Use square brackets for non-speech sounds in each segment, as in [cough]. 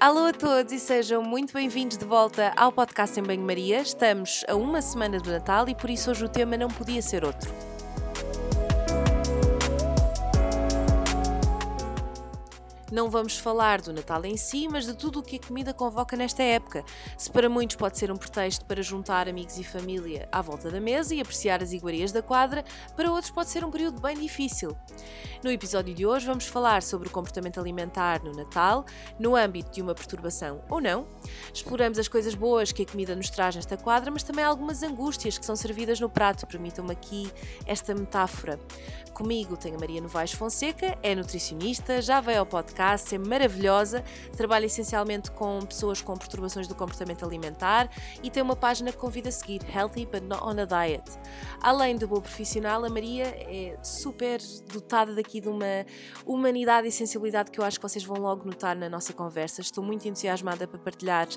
Alô a todos e sejam muito bem-vindos de volta ao podcast em Banho-Maria. Estamos a uma semana do Natal e por isso hoje o tema não podia ser outro. Não vamos falar do Natal em si, mas de tudo o que a comida convoca nesta época. Se para muitos pode ser um pretexto para juntar amigos e família à volta da mesa e apreciar as iguarias da quadra, para outros pode ser um período bem difícil. No episódio de hoje vamos falar sobre o comportamento alimentar no Natal, no âmbito de uma perturbação ou não. Exploramos as coisas boas que a comida nos traz nesta quadra, mas também algumas angústias que são servidas no prato. Permitam-me aqui esta metáfora. Comigo tenho a Maria Novaes Fonseca, é nutricionista, já veio ao podcast, é maravilhosa, trabalha essencialmente com pessoas com perturbações do comportamento alimentar e tem uma página que convida a seguir, Healthy But Not on a Diet. Além de boa profissional, a Maria é super dotada daqui de uma humanidade e sensibilidade que eu acho que vocês vão logo notar na nossa conversa. Estou muito entusiasmada para partilhar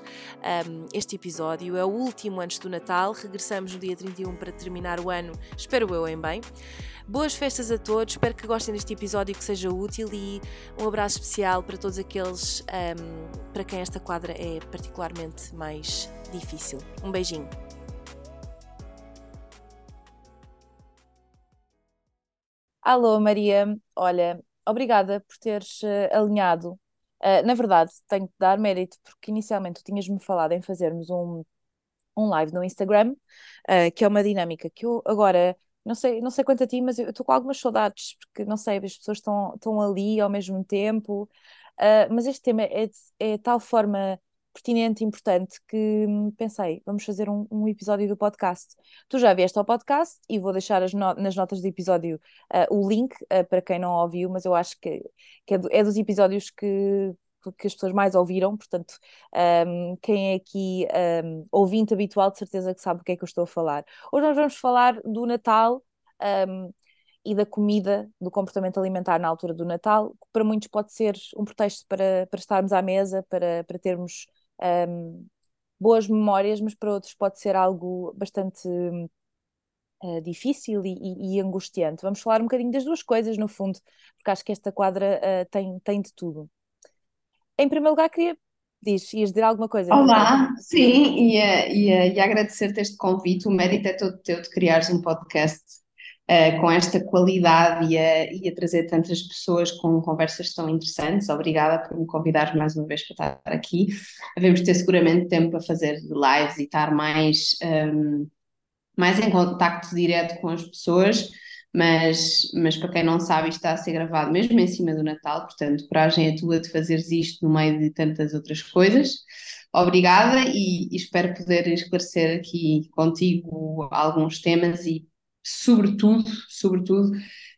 um, este episódio. É o último antes do Natal, regressamos no dia 31 para terminar o ano, espero eu em bem. Boas festas a todos, espero que gostem deste episódio que seja útil e um abraço especial para todos aqueles um, para quem esta quadra é particularmente mais difícil. Um beijinho. Alô Maria, olha, obrigada por teres uh, alinhado. Uh, na verdade, tenho que dar mérito porque inicialmente tu tinhas-me falado em fazermos um, um live no Instagram, uh, que é uma dinâmica que eu agora não sei, não sei quanto a ti, mas eu estou com algumas saudades, porque não sei, as pessoas estão, estão ali ao mesmo tempo, uh, mas este tema é de, é tal forma pertinente e importante que hum, pensei, vamos fazer um, um, episódio do podcast. Tu já vieste ao podcast e vou deixar no, nas notas do episódio uh, o link uh, para quem não ouviu, mas eu acho que, que é, do, é dos episódios que, que as pessoas mais ouviram, portanto, um, quem é aqui um, ouvinte habitual, de certeza que sabe o que é que eu estou a falar. Hoje nós vamos falar do Natal um, e da comida, do comportamento alimentar na altura do Natal, que para muitos pode ser um pretexto para, para estarmos à mesa, para, para termos boas memórias, mas para outros pode ser algo bastante. Uh, difícil e, e, e, angustiante. Vamos falar um bocadinho das duas coisas, no fundo, porque acho que esta quadra uh, tem, tem de tudo. Em primeiro lugar, queria. Diz, ias dizer alguma coisa? Olá, sim, ia, ia, ia agradecer-te este convite. O mérito é todo teu de criares um podcast uh, com esta qualidade e a, e a trazer tantas pessoas com conversas tão interessantes. Obrigada por me convidares mais uma vez para estar aqui. Devemos ter seguramente tempo para fazer lives e estar mais, um, ehm, mais em contacto direto com as pessoas mas, mas para quem não sabe, isto está a ser gravado mesmo em cima do Natal, portanto, coragem é tua de fazeres isto no meio de tantas outras coisas. Obrigada e, e espero poder esclarecer aqui contigo alguns temas e, sobretudo, sobretudo,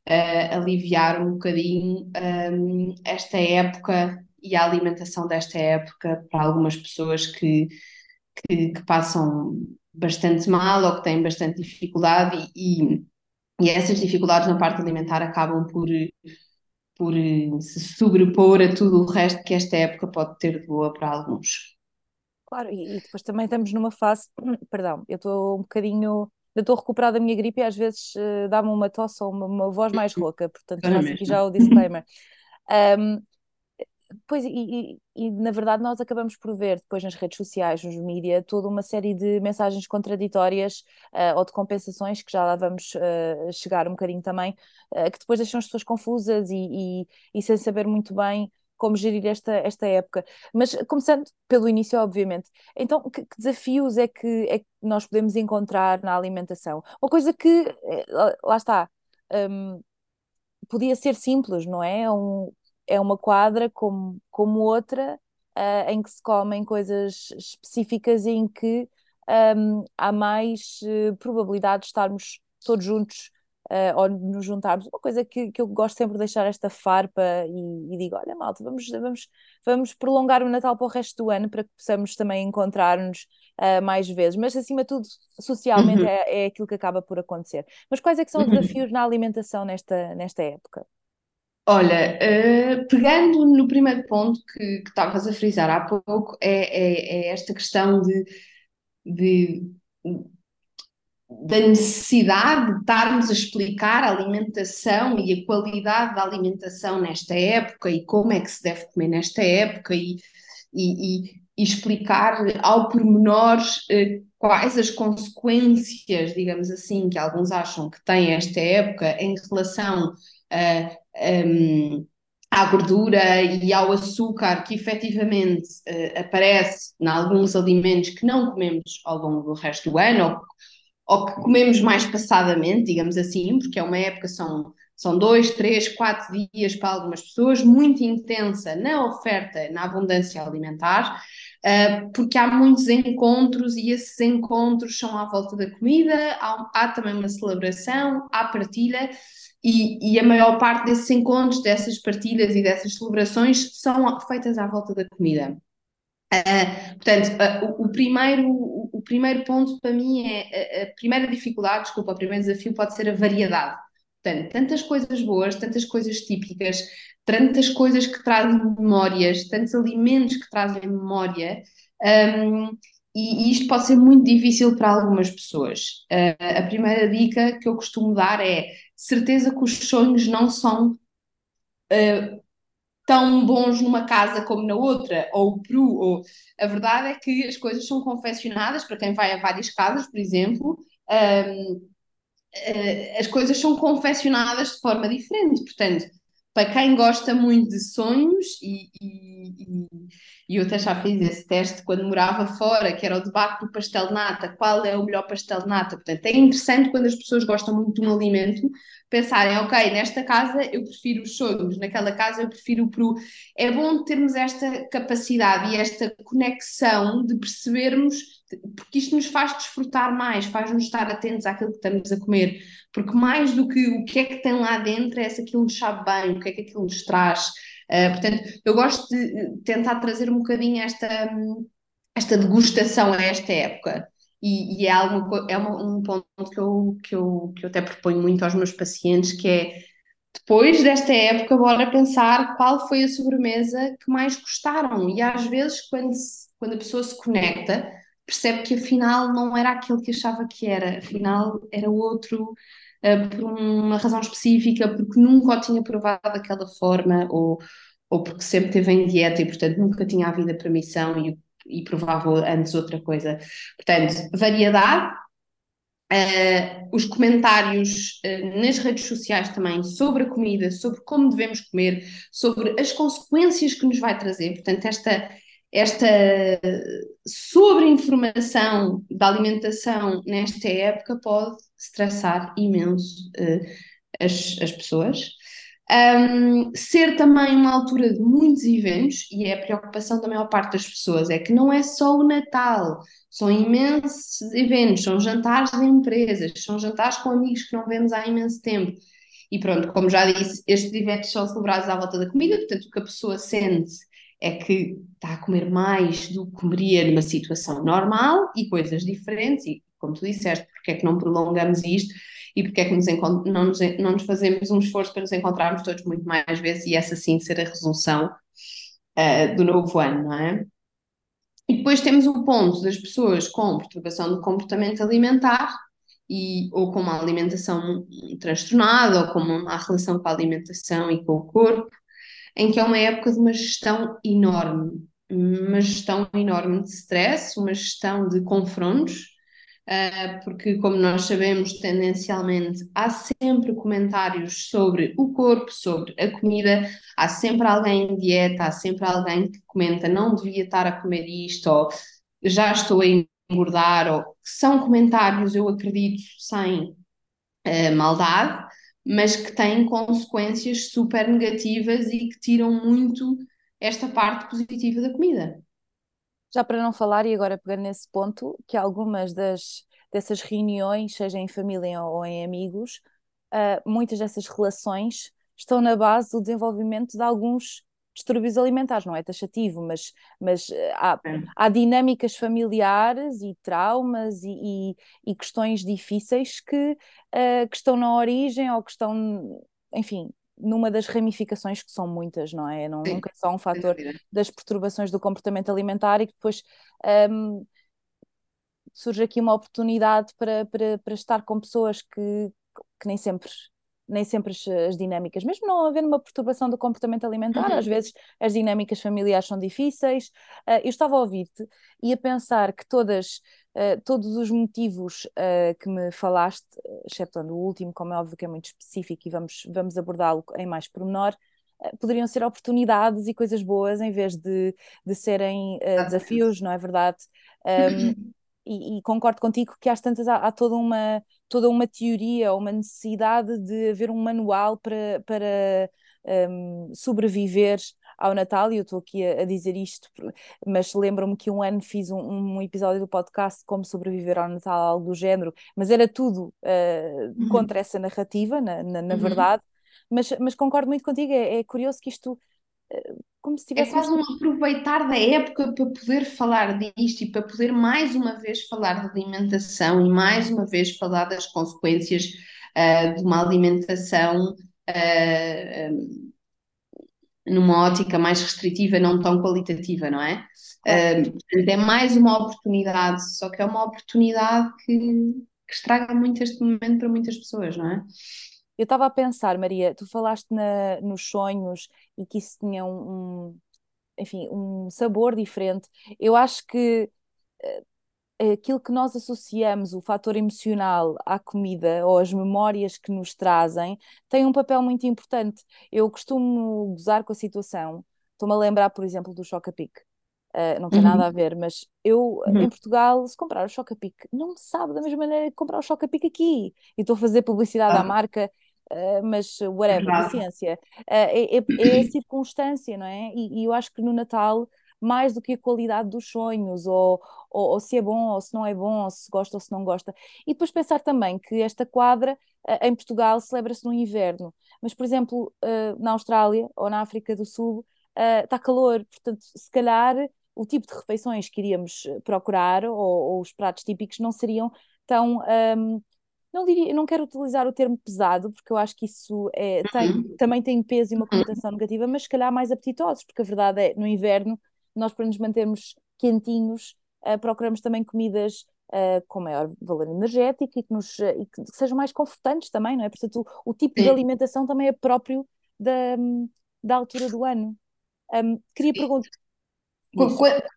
uh, aliviar um bocadinho um, esta época e a alimentação desta época para algumas pessoas que, que, que passam bastante mal ou que têm bastante dificuldade e, e e essas dificuldades na parte alimentar acabam por, por se sobrepor a tudo o resto que esta época pode ter de boa para alguns. Claro, e, e depois também estamos numa fase, [clears throat] perdão, eu estou um bocadinho, eu estou recuperada da minha gripe e às vezes uh, dá-me uma tosse ou uma, uma voz mais rouca, portanto faço aqui já o disclaimer. [laughs] Um, Pois, e, e, e, na verdade nós acabamos por ver depois nas redes sociais, nos mídias, toda uma série de mensagens contraditórias uh, ou de compensações, que já lá vamos uh, chegar um bocadinho também, uh, que depois deixam as pessoas confusas e, e, sem saber muito bem como gerir esta, esta época. Mas começando pelo início, obviamente, então que, que desafios é que, é que nós podemos encontrar na alimentação? Uma coisa que, lá está, um, podia ser simples, não é? Um, é uma quadra como, como outra, uh, em que se comem coisas específicas e em que um, há mais uh, probabilidade de estarmos todos juntos uh, ou nos juntarmos. Uma coisa que, que eu gosto sempre de deixar esta farpa e, e, digo: olha, malta, vamos, vamos, vamos prolongar o Natal para o resto do ano para que possamos também encontrar-nos uh, mais vezes. Mas, acima de tudo, socialmente uhum. é, é aquilo que acaba por acontecer. Mas quais é que são os uhum. desafios na alimentação nesta, nesta época? Olha, uh, pegando no primeiro ponto que estavas a frisar há pouco, é, é, é esta questão de, de, da necessidade de estarmos a explicar a alimentação e a qualidade da alimentação nesta época e como é que se deve comer nesta época e, e, e, e explicar ao pormenor uh, quais as consequências, digamos assim, que alguns acham que tem esta época em relação à gordura e ao açúcar que efetivamente uh, aparece em alguns alimentos que não comemos ao longo do resto do ano, ou, ou que comemos mais passadamente, digamos assim, porque é uma época, são são dois, três, quatro dias para algumas pessoas, muito intensa na oferta, na abundância alimentar, uh, porque há muitos encontros e esses encontros são à volta da comida, há, há também uma celebração, há partilha. E, e, a maior parte desses encontros, dessas partilhas e dessas celebrações são feitas à volta da comida. Uh, portanto, uh, o, o, primeiro, o, o, primeiro ponto para mim é a, a primeira dificuldade, desculpa, o primeiro desafio pode ser a variedade. Portanto, tantas coisas boas, tantas coisas típicas, tantas coisas que trazem memórias, tantos alimentos que trazem memória, um, e, isto pode ser muito difícil para algumas pessoas. Uh, a primeira dica que eu costumo dar é certeza que os sonhos não são uh, tão bons numa casa como na outra, ou peru, ou a verdade é que as coisas são confeccionadas para quem vai a várias casas, por exemplo. Um, uh, as coisas são confeccionadas de forma diferente. Portanto, para quem gosta muito de sonhos, e, e, eu até já fiz esse teste quando morava fora, que era o debate do pastel de nata, qual é o melhor pastel de nata. Portanto, é interessante quando as pessoas gostam muito de um alimento, pensarem, ok, nesta casa eu prefiro os sonhos, naquela casa eu prefiro o peru. É bom termos esta capacidade e esta conexão de percebermos, porque isto nos faz desfrutar mais, faz-nos estar atentos àquilo que estamos a comer, porque mais do que o que é que tem lá dentro é se aquilo nos sabe bem, o que é que aquilo nos traz. Uh, portanto, eu gosto de tentar trazer um bocadinho esta, esta degustação a esta época. E, e é, algo, é um ponto que eu, que, eu, que eu até proponho muito aos meus pacientes, que é depois desta época, bora pensar qual foi a sobremesa que mais gostaram. E às vezes, quando, se, quando a pessoa se conecta, percebe que afinal não era aquilo que achava que era, afinal era outro, uh, por uma razão específica, porque nunca o tinha provado daquela forma, ou, ou porque sempre teve em dieta e, portanto, nunca tinha havido a permissão e e provava antes outra coisa. Portanto, variedade, uh, os comentários uh, nas redes sociais também sobre a comida, sobre como devemos comer, sobre as consequências que nos vai trazer. Portanto, esta, esta sobre-informação da alimentação nesta época pode estressar imenso uh, as, as pessoas. Um, ser também uma altura de muitos eventos, e é a preocupação da maior parte das pessoas, é que não é só o Natal, são imensos eventos, são jantares de empresas, são jantares com amigos que não vemos há imenso tempo. E pronto, como já disse, estes eventos são celebrados à volta da comida, portanto o que a pessoa sente é que está a comer mais do que comeria numa situação normal e coisas diferentes, e como tu disseste, porque é que não prolongamos isto? e porque é que nos não, nos, não nos fazemos um esforço para nos encontrarmos todos muito mais vezes e essa sim ser a resolução uh, do novo ano, não é? E depois temos o ponto das pessoas com perturbação do comportamento alimentar e, ou com uma alimentação transtornada ou com uma má relação com a alimentação e com o corpo, em que é uma época de uma gestão enorme, uma gestão enorme de stress, uma gestão de confrontos, Uh, porque, como nós sabemos, tendencialmente há sempre comentários sobre o corpo, sobre a comida, há sempre alguém em dieta, há sempre alguém que comenta não devia estar a comer isto, ou já estou a engordar, ou são comentários, eu acredito, sem uh, maldade, mas que têm consequências super negativas e que tiram muito esta parte positiva da comida. Já para não falar, e agora pegando nesse ponto, que algumas das, dessas reuniões, seja em família ou em amigos, uh, muitas dessas relações estão na base do desenvolvimento de alguns distúrbios alimentares, não é taxativo, mas, mas ah, há, há dinâmicas familiares e traumas e, e, e questões difíceis que, uh, que estão na origem ou que estão, enfim, numa das ramificações que são muitas, não é? Não, nunca é só um fator das perturbações do comportamento alimentar e que depois um, surge aqui uma oportunidade para, para, para estar com pessoas que, que nem sempre nem sempre as, as, dinâmicas, mesmo não havendo uma perturbação do comportamento alimentar, uhum. às vezes as dinâmicas familiares são difíceis. Uh, eu estava a ouvir-te e a pensar que todas, uh, todos os motivos uh, que me falaste, exceptuando o último, como é óbvio que é muito específico e vamos, vamos abordá-lo em mais pormenor, poderiam ser oportunidades e coisas boas em vez de, de serem desafios, não é verdade? [laughs] Um, e, e, concordo contigo que às tantas há, há, toda, uma, toda uma teoria, uma necessidade de haver um manual para, para um, sobreviver ao Natal, e eu estou aqui a, a, dizer isto, mas lembro-me que um ano fiz um, um, episódio do podcast como sobreviver ao Natal, algo do género, mas era tudo uh, uhum. contra essa narrativa, na, na, na uhum. verdade, mas, mas concordo muito contigo, é, é curioso que isto como se tivesse. É quase um aproveitar da época para poder falar disto e para poder mais uma vez falar de alimentação e mais uma vez falar das consequências uh, de uma alimentação uh, um, numa ótica mais restritiva, não tão qualitativa, não é? Uh, é mais uma oportunidade, só que é uma oportunidade que, que estraga muito este momento para muitas pessoas, não é? Eu estava a pensar, Maria, tu falaste na, nos sonhos e que isso tinha um, um, enfim, um sabor diferente. Eu acho que uh, aquilo que nós associamos, o fator emocional à comida ou as memórias que nos trazem, tem um papel muito importante. Eu costumo gozar com a situação. Estou-me a lembrar, por exemplo, do Choca-Pique. Uh, não tem uhum. nada a ver, mas eu uhum. em Portugal, se comprar o Choca-Pique, não me sabe da mesma maneira que comprar o Choca-Pique aqui. E estou a fazer publicidade ah. à marca Uh, mas whatever, paciência. Uh, é, é, é, a circunstância, não é? E, e, eu acho que no Natal, mais do que a qualidade dos sonhos, ou, ou, ou se é bom ou se não é bom, ou se gosta ou se não gosta. E depois pensar também que esta quadra uh, em Portugal celebra-se no inverno, mas, por exemplo, na Austrália ou na África do Sul está calor, portanto, se calhar o tipo de refeições que iríamos procurar ou, ou os pratos típicos não seriam tão. Um, não diria, não quero utilizar o termo pesado, porque eu acho que isso é, tem, uhum. também tem peso e uma conotação negativa, mas se calhar mais apetitosos, porque a verdade é, no inverno, nós para nos mantermos quentinhos, uh, procuramos também comidas uh, com maior valor energético e que, nos, uh, e que sejam mais confortantes também, não é? Portanto, o, o tipo de alimentação também é próprio da, da altura do ano. Um, queria perguntar,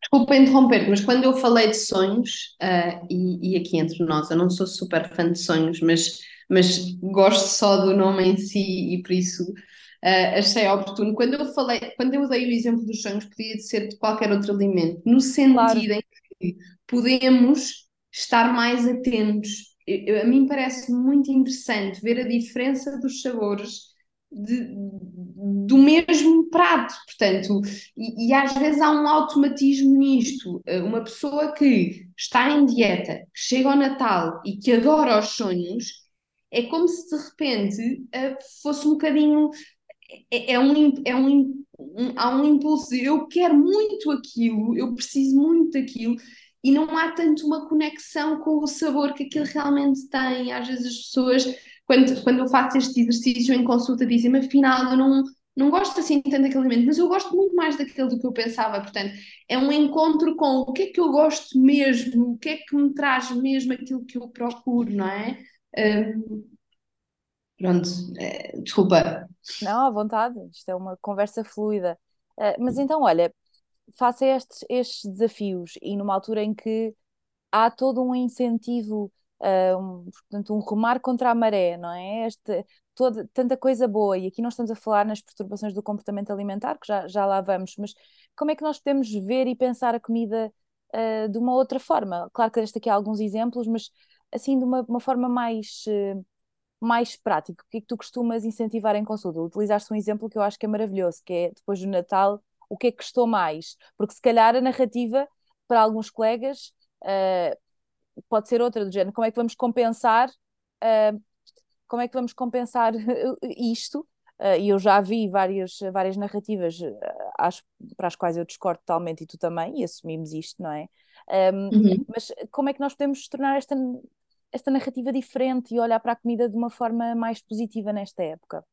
Desculpa interromper, mas quando eu falei de sonhos, uh, e, e, aqui entre nós, eu não sou super fã de sonhos, mas, mas gosto só do nome em si e por isso uh, achei oportuno. Quando eu falei, quando eu dei o exemplo dos sonhos, podia ser de qualquer outro alimento, no sentido claro. em que podemos estar mais atentos. Eu, a mim parece muito interessante ver a diferença dos sabores de, do mesmo prato, portanto, e, e, às vezes há um automatismo nisto. Eh, uma pessoa que está em dieta, que chega ao Natal e que adora os sonhos, é como se de repente uh, fosse um bocadinho. É, é, um, é um, um, há um impulso de eu quero muito aquilo, eu preciso muito daquilo, e não há tanto uma conexão com o sabor que aquilo realmente tem. Às vezes as pessoas quando, quando eu faço este exercício em consulta, dizem-me afinal eu não, não gosto assim tanto daquele alimento, mas eu gosto muito mais daquele do que eu pensava. Portanto, é um encontro com o que é que eu gosto mesmo, o que é que me traz mesmo aquilo que eu procuro, não é? Um, pronto, é, desculpa. Não, à vontade, isto é uma conversa fluida. Uh, mas então, olha, faça estes, estes desafios e numa altura em que há todo um incentivo uh, um, portanto, um remar contra a maré, não é? Este, toda, tanta coisa boa, e aqui nós estamos a falar nas perturbações do comportamento alimentar, que já, já lá vamos, mas como é que nós podemos ver e pensar a comida uh, de uma outra forma? Claro que deste aqui há alguns exemplos, mas assim de uma, uma forma mais. Uh, mais prática, o que é que tu costumas incentivar em consulta? Utilizaste um exemplo que eu acho que é maravilhoso, que é depois do Natal, o que é que custou mais? Porque se calhar a narrativa para alguns colegas uh, pode ser outra do género, como é que vamos compensar, uh, como é que vamos compensar [laughs] isto? Uh, e eu já vi várias, várias narrativas uh, às, para as quais eu discordo totalmente e tu também, e assumimos isto, não é? Um, uhum. Mas como é que nós podemos tornar esta, esta narrativa diferente e olhar para a comida de uma forma mais positiva nesta época?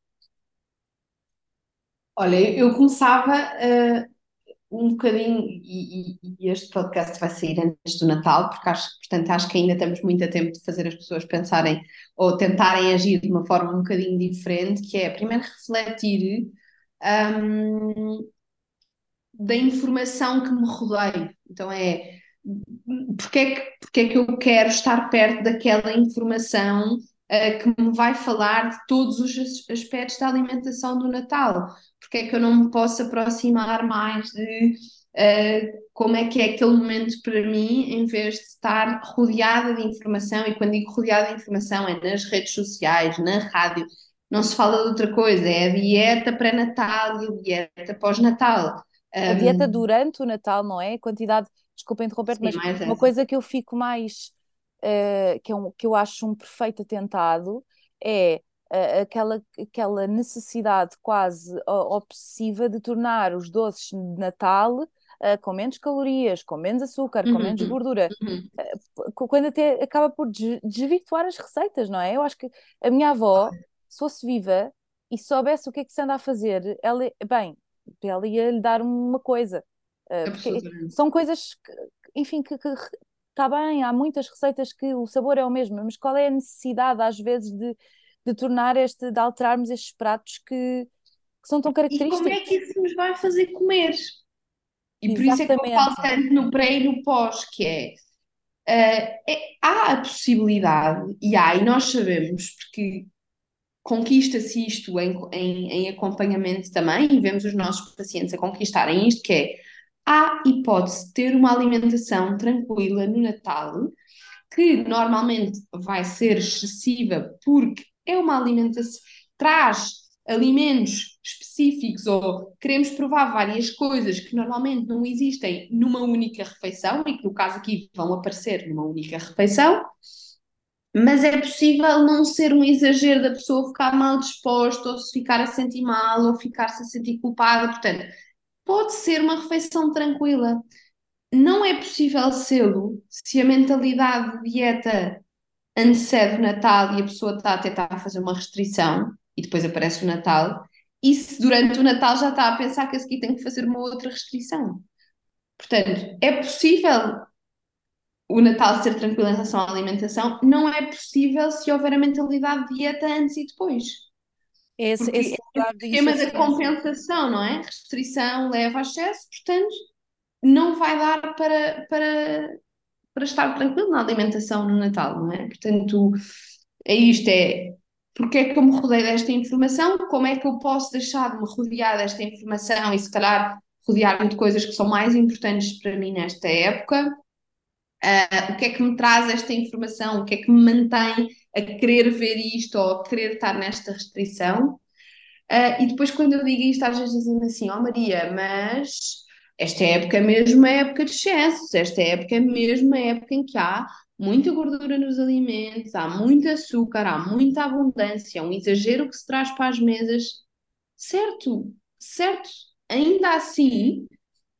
Olha, eu começava uh, um bocadinho, e, e, este podcast vai sair antes do Natal, porque acho, portanto, acho que ainda temos muito a tempo de fazer as pessoas pensarem ou tentarem agir de uma forma um bocadinho diferente, que é primeiro refletir um, da informação que me rodeia. Então é porque é, que, porque é que eu quero estar perto daquela informação uh, que me vai falar de todos os aspectos da alimentação do Natal? Porque é que eu não me posso aproximar mais de uh, como é que é aquele momento para mim, em vez de estar rodeada de informação, e quando digo rodeada de informação é nas redes sociais, na rádio, não se fala de outra coisa, é a dieta pré-natal e a dieta pós-natal. A um, dieta durante o Natal, não é? A quantidade, desculpa interromper mas uma essa. coisa que eu fico mais, uh, que, é um, que eu acho um perfeito atentado, é aquela, aquela necessidade quase obsessiva de tornar os doces de Natal Uh, com menos calorias, com menos açúcar, uhum, com menos uhum, gordura, uhum. uh, quando até acaba por desvirtuar as receitas, não é? Eu acho que a minha avó, se fosse viva e soubesse o que é que se anda a fazer, ela, bem, ela ia lhe dar uma coisa. Uh, são coisas que, enfim, que, está bem, há muitas receitas que o sabor é o mesmo, mas qual é a necessidade, às vezes, de, de tornar este, de alterarmos estes pratos que, que são tão característicos? E como é que isso nos vai fazer comer? E por Exatamente. isso é que eu falo tanto no pré e no pós, que é, uh, é, há a possibilidade, e há, e nós sabemos, porque conquista-se isto em, em, em, acompanhamento também, e vemos os nossos pacientes a conquistarem isto, que é, há hipótese de ter uma alimentação tranquila no Natal, que normalmente vai ser excessiva porque é uma alimentação, traz alimentos específicos ou queremos provar várias coisas que normalmente não existem numa única refeição e que no caso aqui vão aparecer numa única refeição, mas é possível não ser um exagero da pessoa ficar mal disposta ou se ficar a sentir mal ou ficar-se a sentir culpada, portanto, pode ser uma refeição tranquila. Não é possível sê-lo se a mentalidade de dieta antecede o Natal e a pessoa está a tentar fazer uma restrição e depois aparece o Natal, e se durante o Natal já está a pensar que a seguir tem que fazer uma outra restrição. Portanto, é possível o Natal ser tranquilo em relação à alimentação, não é possível se houver a mentalidade de dieta antes e depois. Esse, Porque esse é o tema da compensação, não é? Restrição leva a excesso, portanto, não vai dar para, para, para estar tranquilo na alimentação no Natal, não é? Portanto, é isto, é porque é que eu me rodei desta informação, como é que eu posso deixar de me rodear desta informação e se calhar rodear-me de coisas que são mais importantes para mim nesta época, uh, o que é que me traz esta informação, o que é que me mantém a querer ver isto ou a querer estar nesta restrição. Uh, e depois quando eu digo isto, às vezes dizem assim, ó oh, Maria, mas esta época é mesmo a época de excessos, esta época é mesmo a época em que há muita gordura nos alimentos, há muito açúcar, há muita abundância, um exagero que se traz para as mesas. Certo, certo. Ainda assim,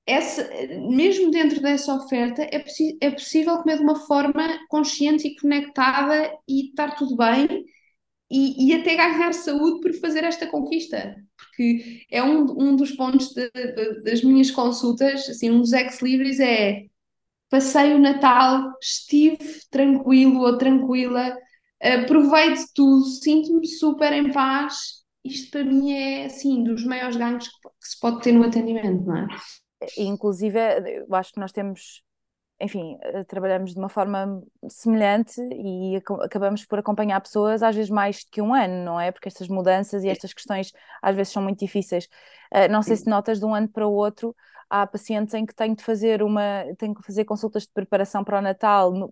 essa, mesmo dentro dessa oferta, é, é possível comer de uma forma consciente e conectada e estar tudo bem e, e até ganhar saúde por fazer esta conquista. Porque é um, um dos pontos de, de, das minhas consultas, assim, um dos ex-libris é passei o Natal, estive tranquilo ou tranquila, provei de tudo, sinto-me super em paz. Isto para mim é assim dos maiores ganhos que, que se pode ter no atendimento, não é? Inclusive, eu acho que nós temos enfim, eh, trabalhamos de uma forma semelhante e acabamos por acompanhar pessoas às vezes mais que um ano, não é? Porque estas mudanças e estas questões às vezes são muito difíceis. Eh, não sei se notas de um ano para o outro há pacientes em que tenho de fazer uma, tenho que fazer consultas de preparação para o Natal no,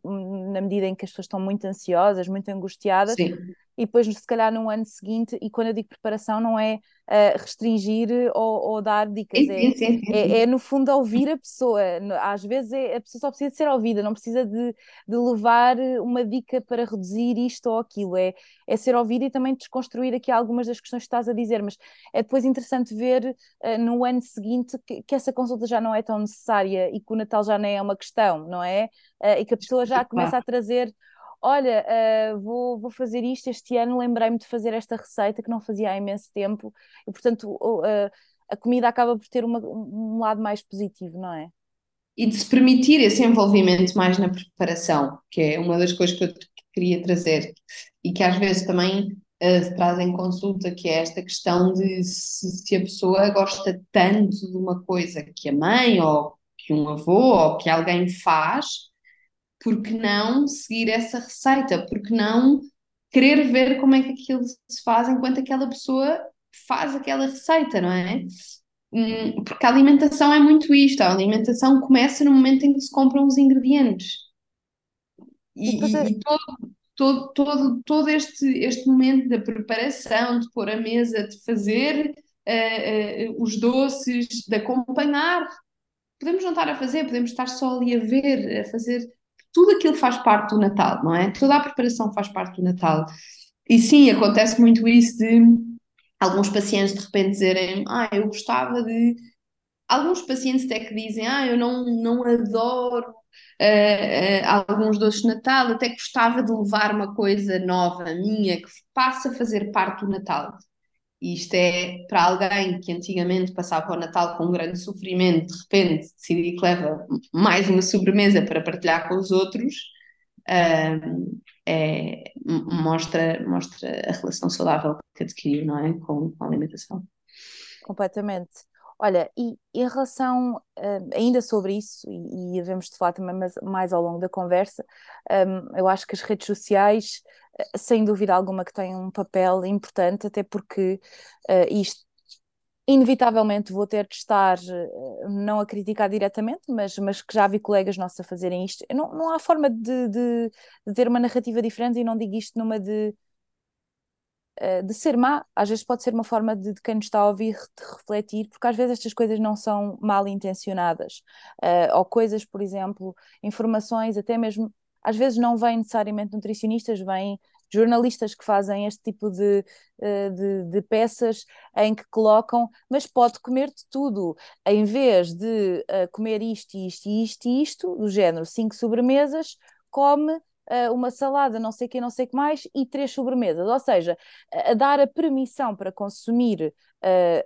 na medida em que as pessoas estão muito ansiosas, muito angustiadas, Sim. E depois se calhar no ano seguinte, e quando eu digo preparação não é uh, restringir ou, ou, dar dicas, sim, é, sim, sim, é, é, no fundo ouvir a pessoa, às vezes é, a pessoa só precisa de ser ouvida, não precisa de, de levar uma dica para reduzir isto ou aquilo, é, é ser ouvida e também desconstruir aqui algumas das questões que estás a dizer, mas é depois interessante ver uh, no ano seguinte que, que essa consulta já não é tão necessária e que o Natal já nem é uma questão, não é? Uh, e que a pessoa já começa a trazer olha, uh, vou, vou fazer isto este ano, lembrei-me de fazer esta receita que não fazia há imenso tempo, e portanto uh, a comida acaba por ter uma, um lado mais positivo, não é? E de se permitir esse envolvimento mais na preparação, que é uma das coisas que eu queria trazer e que às vezes também uh, se traz em consulta, que é esta questão de se, se, a pessoa gosta tanto de uma coisa que a mãe ou que um avô ou que alguém faz, por que não seguir essa receita? Por que não querer ver como é que aquilo se faz enquanto aquela pessoa faz aquela receita, não é? Hum, porque a alimentação é muito isto, a alimentação começa no momento em que se compram os ingredientes. E, e, e todo, todo, todo, todo este, este momento da preparação, de pôr a mesa, de fazer uh, uh, os doces, de acompanhar. Podemos não estar a fazer, podemos estar só ali a ver, a fazer. Tudo aquilo faz parte do Natal, não é? Toda a preparação faz parte do Natal. E sim, acontece muito isso de alguns pacientes de repente dizerem: Ah, eu gostava de. Alguns pacientes até que dizem: Ah, eu não, não adoro uh, uh, alguns doces de Natal, até gostava de levar uma coisa nova minha que passe a fazer parte do Natal. E isto é para alguém que antigamente passava o Natal com um grande sofrimento, de repente decidir que leva mais uma sobremesa para partilhar com os outros, uh, é, mostra, mostra a relação saudável que adquiriu não é? com, com a alimentação. Completamente. Olha, e em relação, uh, ainda sobre isso, e, e de falar também mais, mais ao longo da conversa, um, eu acho que as redes sociais, sem dúvida alguma, que têm um papel importante, até porque uh, isto inevitavelmente vou ter de estar, não a criticar diretamente, mas, mas que já vi colegas nossos a fazerem isto. Não, não há forma de, de, de ter uma narrativa diferente e não digo isto numa de eh, de ser má, às vezes pode ser uma forma de, de, quem nos está a ouvir de refletir, porque às vezes estas coisas não são mal intencionadas, uh, ou coisas, por exemplo, informações, até mesmo, às vezes não vêm necessariamente nutricionistas, vêm jornalistas que fazem este tipo de, uh, de, de, peças em que colocam, mas pode comer de tudo, em vez de uh, comer isto, isto, isto isto, do género cinco sobremesas, come uh, uma salada, não sei o que, não sei o que mais, e três sobremesas. Ou seja, a, dar a permissão para consumir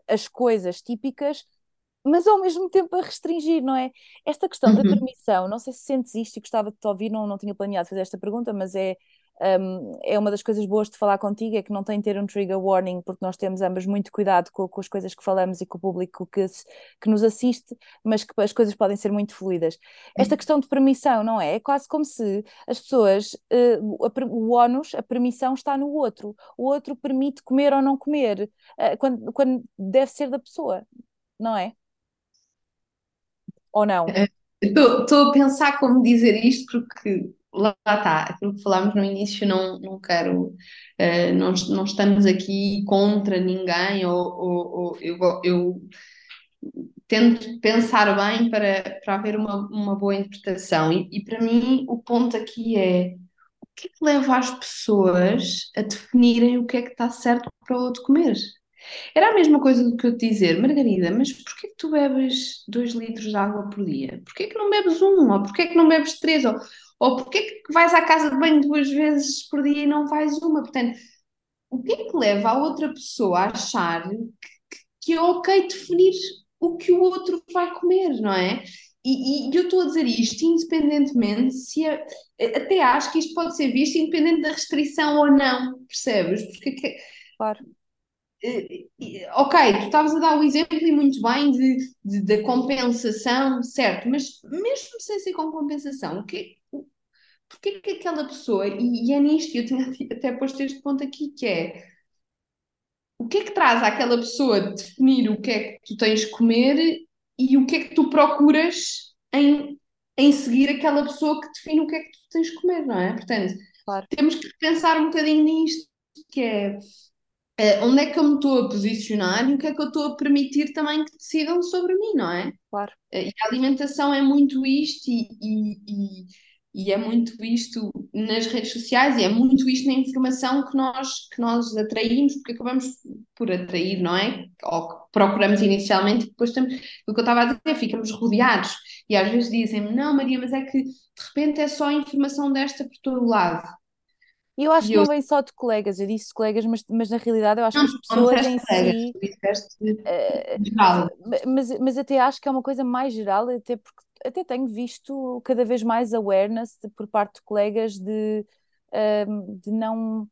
as coisas típicas, mas ao mesmo tempo a restringir, não é? Esta questão uhum. da permissão, não sei se sentes isto e gostava de te ouvir, não, não tinha planeado fazer esta pergunta, mas é um, é uma das coisas boas de falar contigo, é que não tem de ter um trigger warning, porque nós temos ambas muito cuidado com, com as coisas que falamos e com o público que, que nos assiste, mas que as coisas podem ser muito fluídas. Esta uhum. questão de permissão, não é? É quase como se as pessoas, uh, a, o ónus, a permissão está no outro. O outro permite comer ou não comer, uh, quando, quando deve ser da pessoa, não é? Ou não? Estou a pensar como dizer isto porque lá está, aquilo que falámos no início, não, não quero, uh, não, não estamos aqui contra ninguém, ou, ou, ou eu, eu tento pensar bem para, para haver uma, uma boa interpretação. E, e para mim, o ponto aqui é o que é que leva as pessoas a definirem o que é que está certo para o outro comer? Era a mesma coisa do que eu te dizer, Margarida, mas porquê que tu bebes 2 litros de água por dia? Porquê que não bebes um? Ou porquê que não bebes três? Ou ou porquê que vais à casa de banho duas vezes por dia e não vais uma? Portanto, o que é que leva a outra pessoa a achar que, que é ok definir o que o outro vai comer, não é? E, e, eu estou a dizer isto independentemente se é, até acho que isto pode ser visto independente da restrição ou não, percebes? Porque que, claro. Ok, tu estavas a dar o exemplo e muito bem de, da compensação, certo, mas mesmo sem ser com compensação, o que, porque que aquela pessoa, e, e é nisto, eu tinha [laughs] até posto este ponto aqui, que é o que é que traz àquela pessoa definir o que é que tu tens de comer e o que é que tu procuras em, em seguir aquela pessoa que define o que é que tu tens de comer, não é? Portanto, claro. temos que pensar um bocadinho nisto, que é uh, onde é que eu me estou a posicionar e o que é que eu estou a permitir também que decidam sobre mim, não é? Claro. Uh, e a alimentação é muito isto e, e, e e é muito isto nas redes sociais e é muito isto na informação que nós, que nós atraímos, porque acabamos por atrair, não é? Ou que procuramos inicialmente, e depois temos, o que eu estava a dizer, ficamos rodeados. E às vezes dizem-me, não, Maria, mas é que de repente é só informação desta por todo lado. E eu acho e que eu... não vem só de colegas, eu disse colegas, mas, mas na realidade eu acho não, que as pessoas em si. Uh, mas, mas até acho que é uma coisa mais geral, até porque até tenho visto cada vez mais awareness de, por parte de colegas de, uh, de não.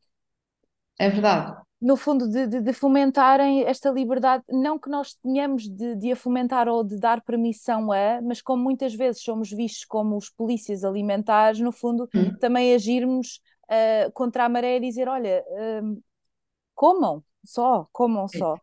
É verdade. No fundo, de, de, de, fomentarem esta liberdade, não que nós tenhamos de, de a fomentar ou de dar permissão a, mas como muitas vezes somos vistos como os polícias alimentares, no fundo, hum. também agirmos uh, contra a maré e dizer: olha, uh, comam só, comam só.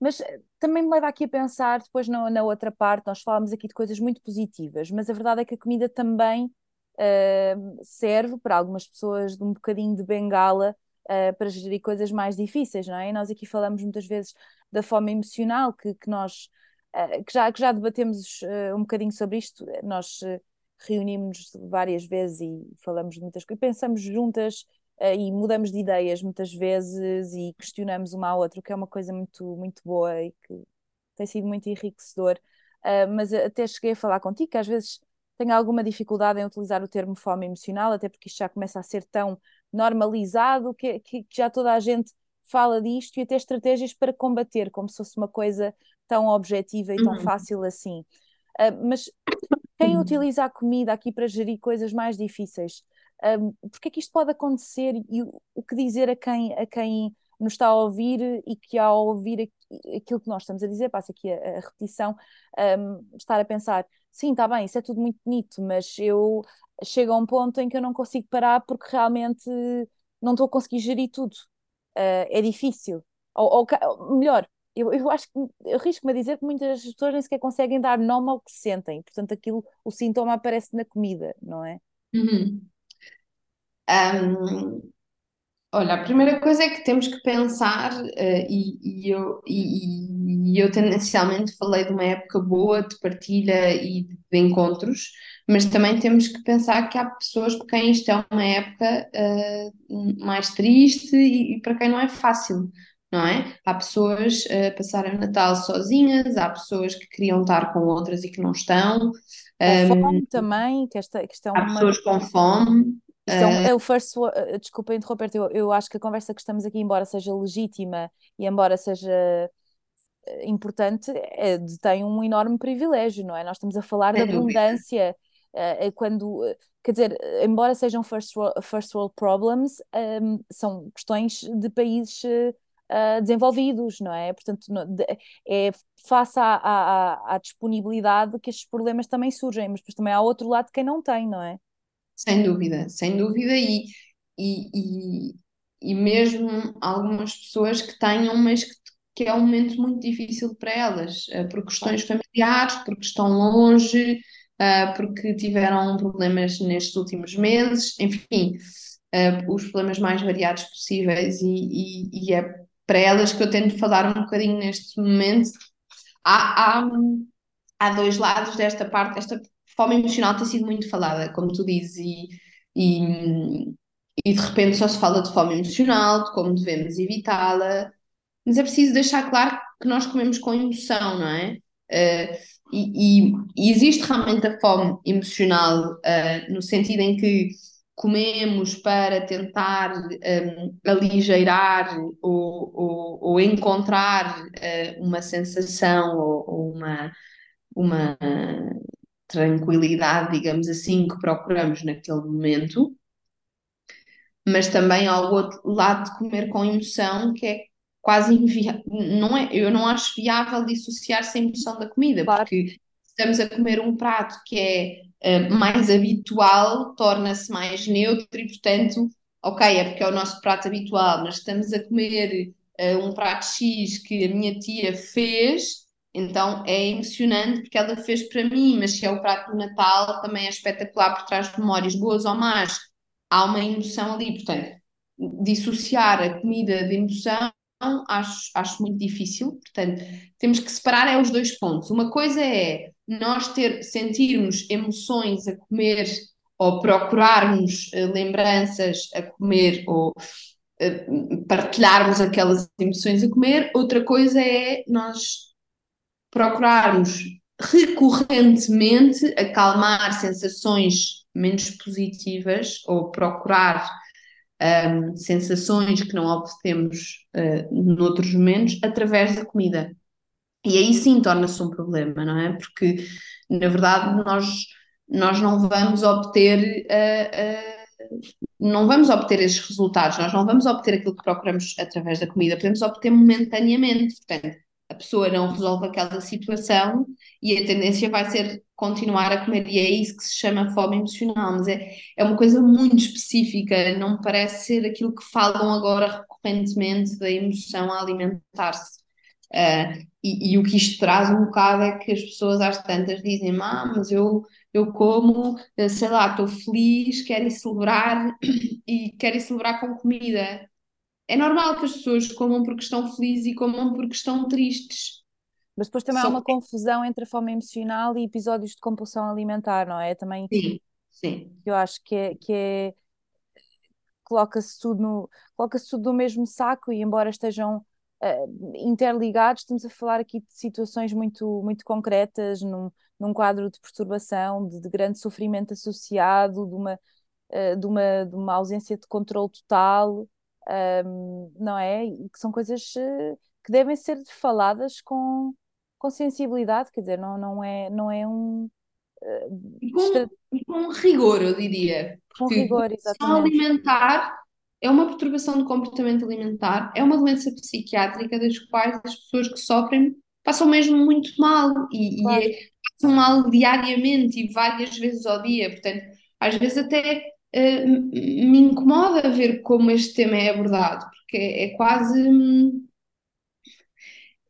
Mas eh, também me leva aqui a pensar, depois na, na, outra parte, nós falamos aqui de coisas muito positivas, mas a verdade é que a comida também uh, serve para algumas pessoas de um bocadinho de bengala uh, para gerir coisas mais difíceis, não é? E nós aqui falamos muitas vezes da fome emocional, que, que nós uh, que, já, que já debatemos um bocadinho sobre isto, nós reunimos várias vezes e falamos de muitas coisas, pensamos juntas uh, e mudamos de ideias muitas vezes e questionamos uma à outra, o que é uma coisa muito, muito boa e que tem sido muito enriquecedor. Uh, mas até cheguei a falar contigo que às vezes tenho alguma dificuldade em utilizar o termo fome emocional, até porque isto já começa a ser tão normalizado que, que, que já toda a gente fala disto e até estratégias para combater, como se fosse uma coisa tão objetiva e tão uhum. fácil assim. Uh, mas quem utiliza a comida aqui para gerir coisas mais difíceis, um, porque é que isto pode acontecer e o, o, que dizer a quem, a quem nos está a ouvir e que ao ouvir aquilo que nós estamos a dizer, passa aqui a, a repetição, um, estar a pensar, sim, está bem, isso é tudo muito bonito, mas eu chego a um ponto em que eu não consigo parar porque realmente não estou a conseguir gerir tudo. Uh, é difícil. Ou, ou, melhor, eu, eu acho que eu risco-me a dizer que muitas pessoas nem sequer conseguem dar nome ao que sentem, portanto, aquilo, o sintoma aparece na comida, não é? Uhum. Um, olha, a primeira coisa é que temos que pensar, uh, e, e, eu, e, e, eu tendencialmente falei de uma época boa de partilha e de encontros, mas também temos que pensar que há pessoas para quem isto é uma época uh, mais triste e, e para quem não é fácil não é? Há pessoas a passarem o Natal sozinhas, há pessoas que queriam estar com outras e que não estão. Com um, fome também, que esta, que esta é há uma... pessoas com fome. Isto é, é o first, uh, desculpa interromper-te, eu, eu acho que a conversa que estamos aqui, embora seja legítima e embora seja eh, importante, é, tem um enorme privilégio, não é? Nós estamos a falar de abundância, uh, quando, quer dizer, embora sejam first world, first world problems, um, são questões de países uh, desenvolvidos, não é? Portanto, é face à, à, à, disponibilidade que estes problemas também surgem, mas depois também há outro lado de quem não tem, não é? Sem dúvida, sem dúvida, e, e, e, e mesmo algumas pessoas que tenham, mas que, que é um momento muito difícil para elas, uh, por questões familiares, porque estão longe, uh, porque tiveram problemas nestes últimos meses, enfim. Os problemas mais variados possíveis e, e, e, é para elas que eu tento falar um bocadinho neste momento. Há, há, há dois lados desta parte, esta fome emocional tem sido muito falada, como tu dizes, e, e, e de repente só se fala de fome emocional, de como devemos evitá-la, mas é preciso deixar claro que nós comemos com emoção, não é? Uh, e, e, existe realmente a fome emocional uh, no sentido em que comemos para tentar um, aligeirar ou, ou, ou encontrar uh, uma sensação ou, ou, uma, uma tranquilidade, digamos assim, que procuramos naquele momento, mas também ao outro lado de comer com emoção, que é quase inviável, não é, eu não acho viável dissociar-se a emoção da comida, claro. porque estamos a comer um prato que é mais habitual, torna-se mais neutro e, portanto, ok, é porque é o nosso prato habitual, mas estamos a comer uh, um prato X que a minha tia fez, então é emocionante porque ela fez para mim, mas se é o prato do Natal, também é espetacular por trás de memórias boas ou más. Há uma emoção ali, portanto, dissociar a comida de emoção acho, acho muito difícil, portanto, temos que separar é os dois pontos. Uma coisa é nós ter, sentirmos emoções a comer ou procurarmos uh, lembranças a comer ou uh, partilharmos aquelas emoções a comer, outra coisa é nós procurarmos recorrentemente acalmar sensações menos positivas ou procurar um, sensações que não obtemos uh, noutros momentos através da comida. E aí sim torna-se um problema, não é? Porque, na verdade, nós, nós não vamos obter. Uh, uh, não vamos obter esses resultados, nós não vamos obter aquilo que procuramos através da comida, podemos obter momentaneamente. Portanto, a pessoa não resolve aquela situação e a tendência vai ser continuar a comer, e é isso que se chama fome emocional, mas é, é uma coisa muito específica, não parece ser aquilo que falam agora recorrentemente da emoção a alimentar-se. Uh, e, e, o que isto traz um bocado é que as pessoas às tantas dizem, ah, mas eu, eu como, eh, sei lá, estou feliz, quero ir celebrar [clears throat] e quero ir celebrar com comida. É normal que as pessoas comam porque estão felizes e comam porque estão tristes. Mas depois também Só há uma que... confusão entre a fome emocional e episódios de compulsão alimentar, não é? Também sim, sim. Eu acho que é, que é coloca-se tudo no coloca-se tudo no mesmo saco e embora estejam uh, interligados, estamos a falar aqui de situações muito, muito concretas, num, num quadro de perturbação, de, de grande sofrimento associado, de uma, uh, de, uma, de uma ausência de controle total, um, não é? E que são coisas uh, que devem ser faladas com, com sensibilidade, quer dizer, não, não, é, não é um. E com, e com rigor, eu diria. Com rigor, exatamente. alimentar é uma perturbação do comportamento alimentar, é uma doença psiquiátrica das quais as pessoas que sofrem passam mesmo muito mal e, claro. e é, passam mal diariamente e várias vezes ao dia. Portanto, às vezes até me incomoda ver como este tema é abordado, porque é, é quase.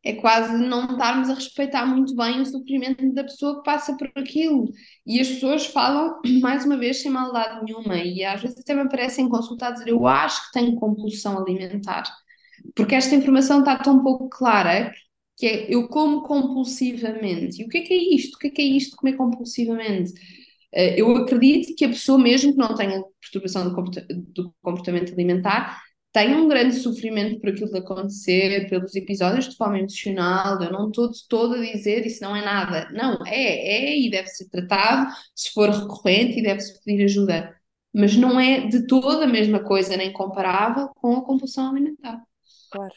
É quase não estarmos a respeitar muito bem o sofrimento da pessoa que passa por aquilo. E as pessoas falam, [clears throat] mais uma vez, sem maldade nenhuma, e às vezes até me aparecem consultar dizer eu acho que tenho compulsão alimentar, porque esta informação está tão pouco clara que é eu como compulsivamente. E o que é que é isto? O que é que é isto comer compulsivamente? Eh, eu acredito que a pessoa, mesmo que não tenha perturbação do comportamento alimentar, tenho um grande sofrimento por aquilo de acontecer, pelos episódios de fome emocional, eu não estou todo a dizer isso não é nada. Não, é, é e deve ser tratado se for recorrente e deve-se pedir ajuda. Mas não é de toda a mesma coisa, nem comparável com a compulsão alimentar. Claro.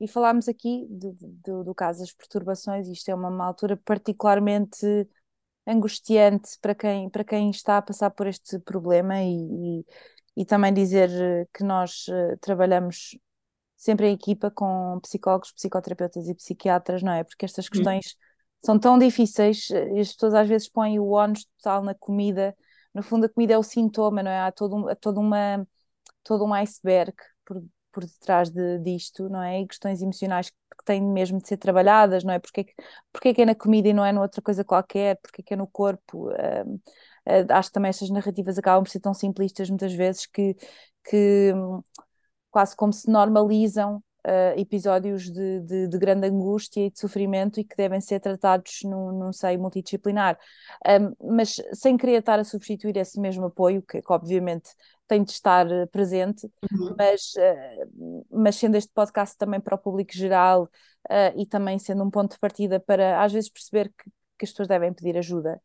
E falámos aqui do, do, do caso das perturbações, isto é uma, uma altura particularmente angustiante para quem, para quem está a passar por este problema e, e e também dizer eh, que nós uh, trabalhamos sempre em equipa com psicólogos, psicoterapeutas e psiquiatras, não é? Porque estas hum. questões hum. são tão difíceis e as pessoas às vezes põem o ónus total na comida. No fundo, a comida é o sintoma, não é? Há todo um, todo uma, todo um iceberg por, por detrás de, disto, não é? E questões emocionais que têm mesmo de ser trabalhadas, não é? Porque, porque é na comida e não é noutra coisa qualquer? Porque é é no corpo? Uh, acho que também estas narrativas acabam por ser tão simplistas muitas vezes que, que hum, quase como se normalizam uh, episódios de, de, de, grande angústia e de sofrimento e que devem ser tratados num, num seio multidisciplinar. Um, mas sem querer estar a substituir esse mesmo apoio, que, que obviamente tem de estar eh, presente, uhum. mas, uh, mas sendo este podcast também para o público geral e também sendo um ponto de partida para às vezes perceber que, que as pessoas devem pedir ajuda.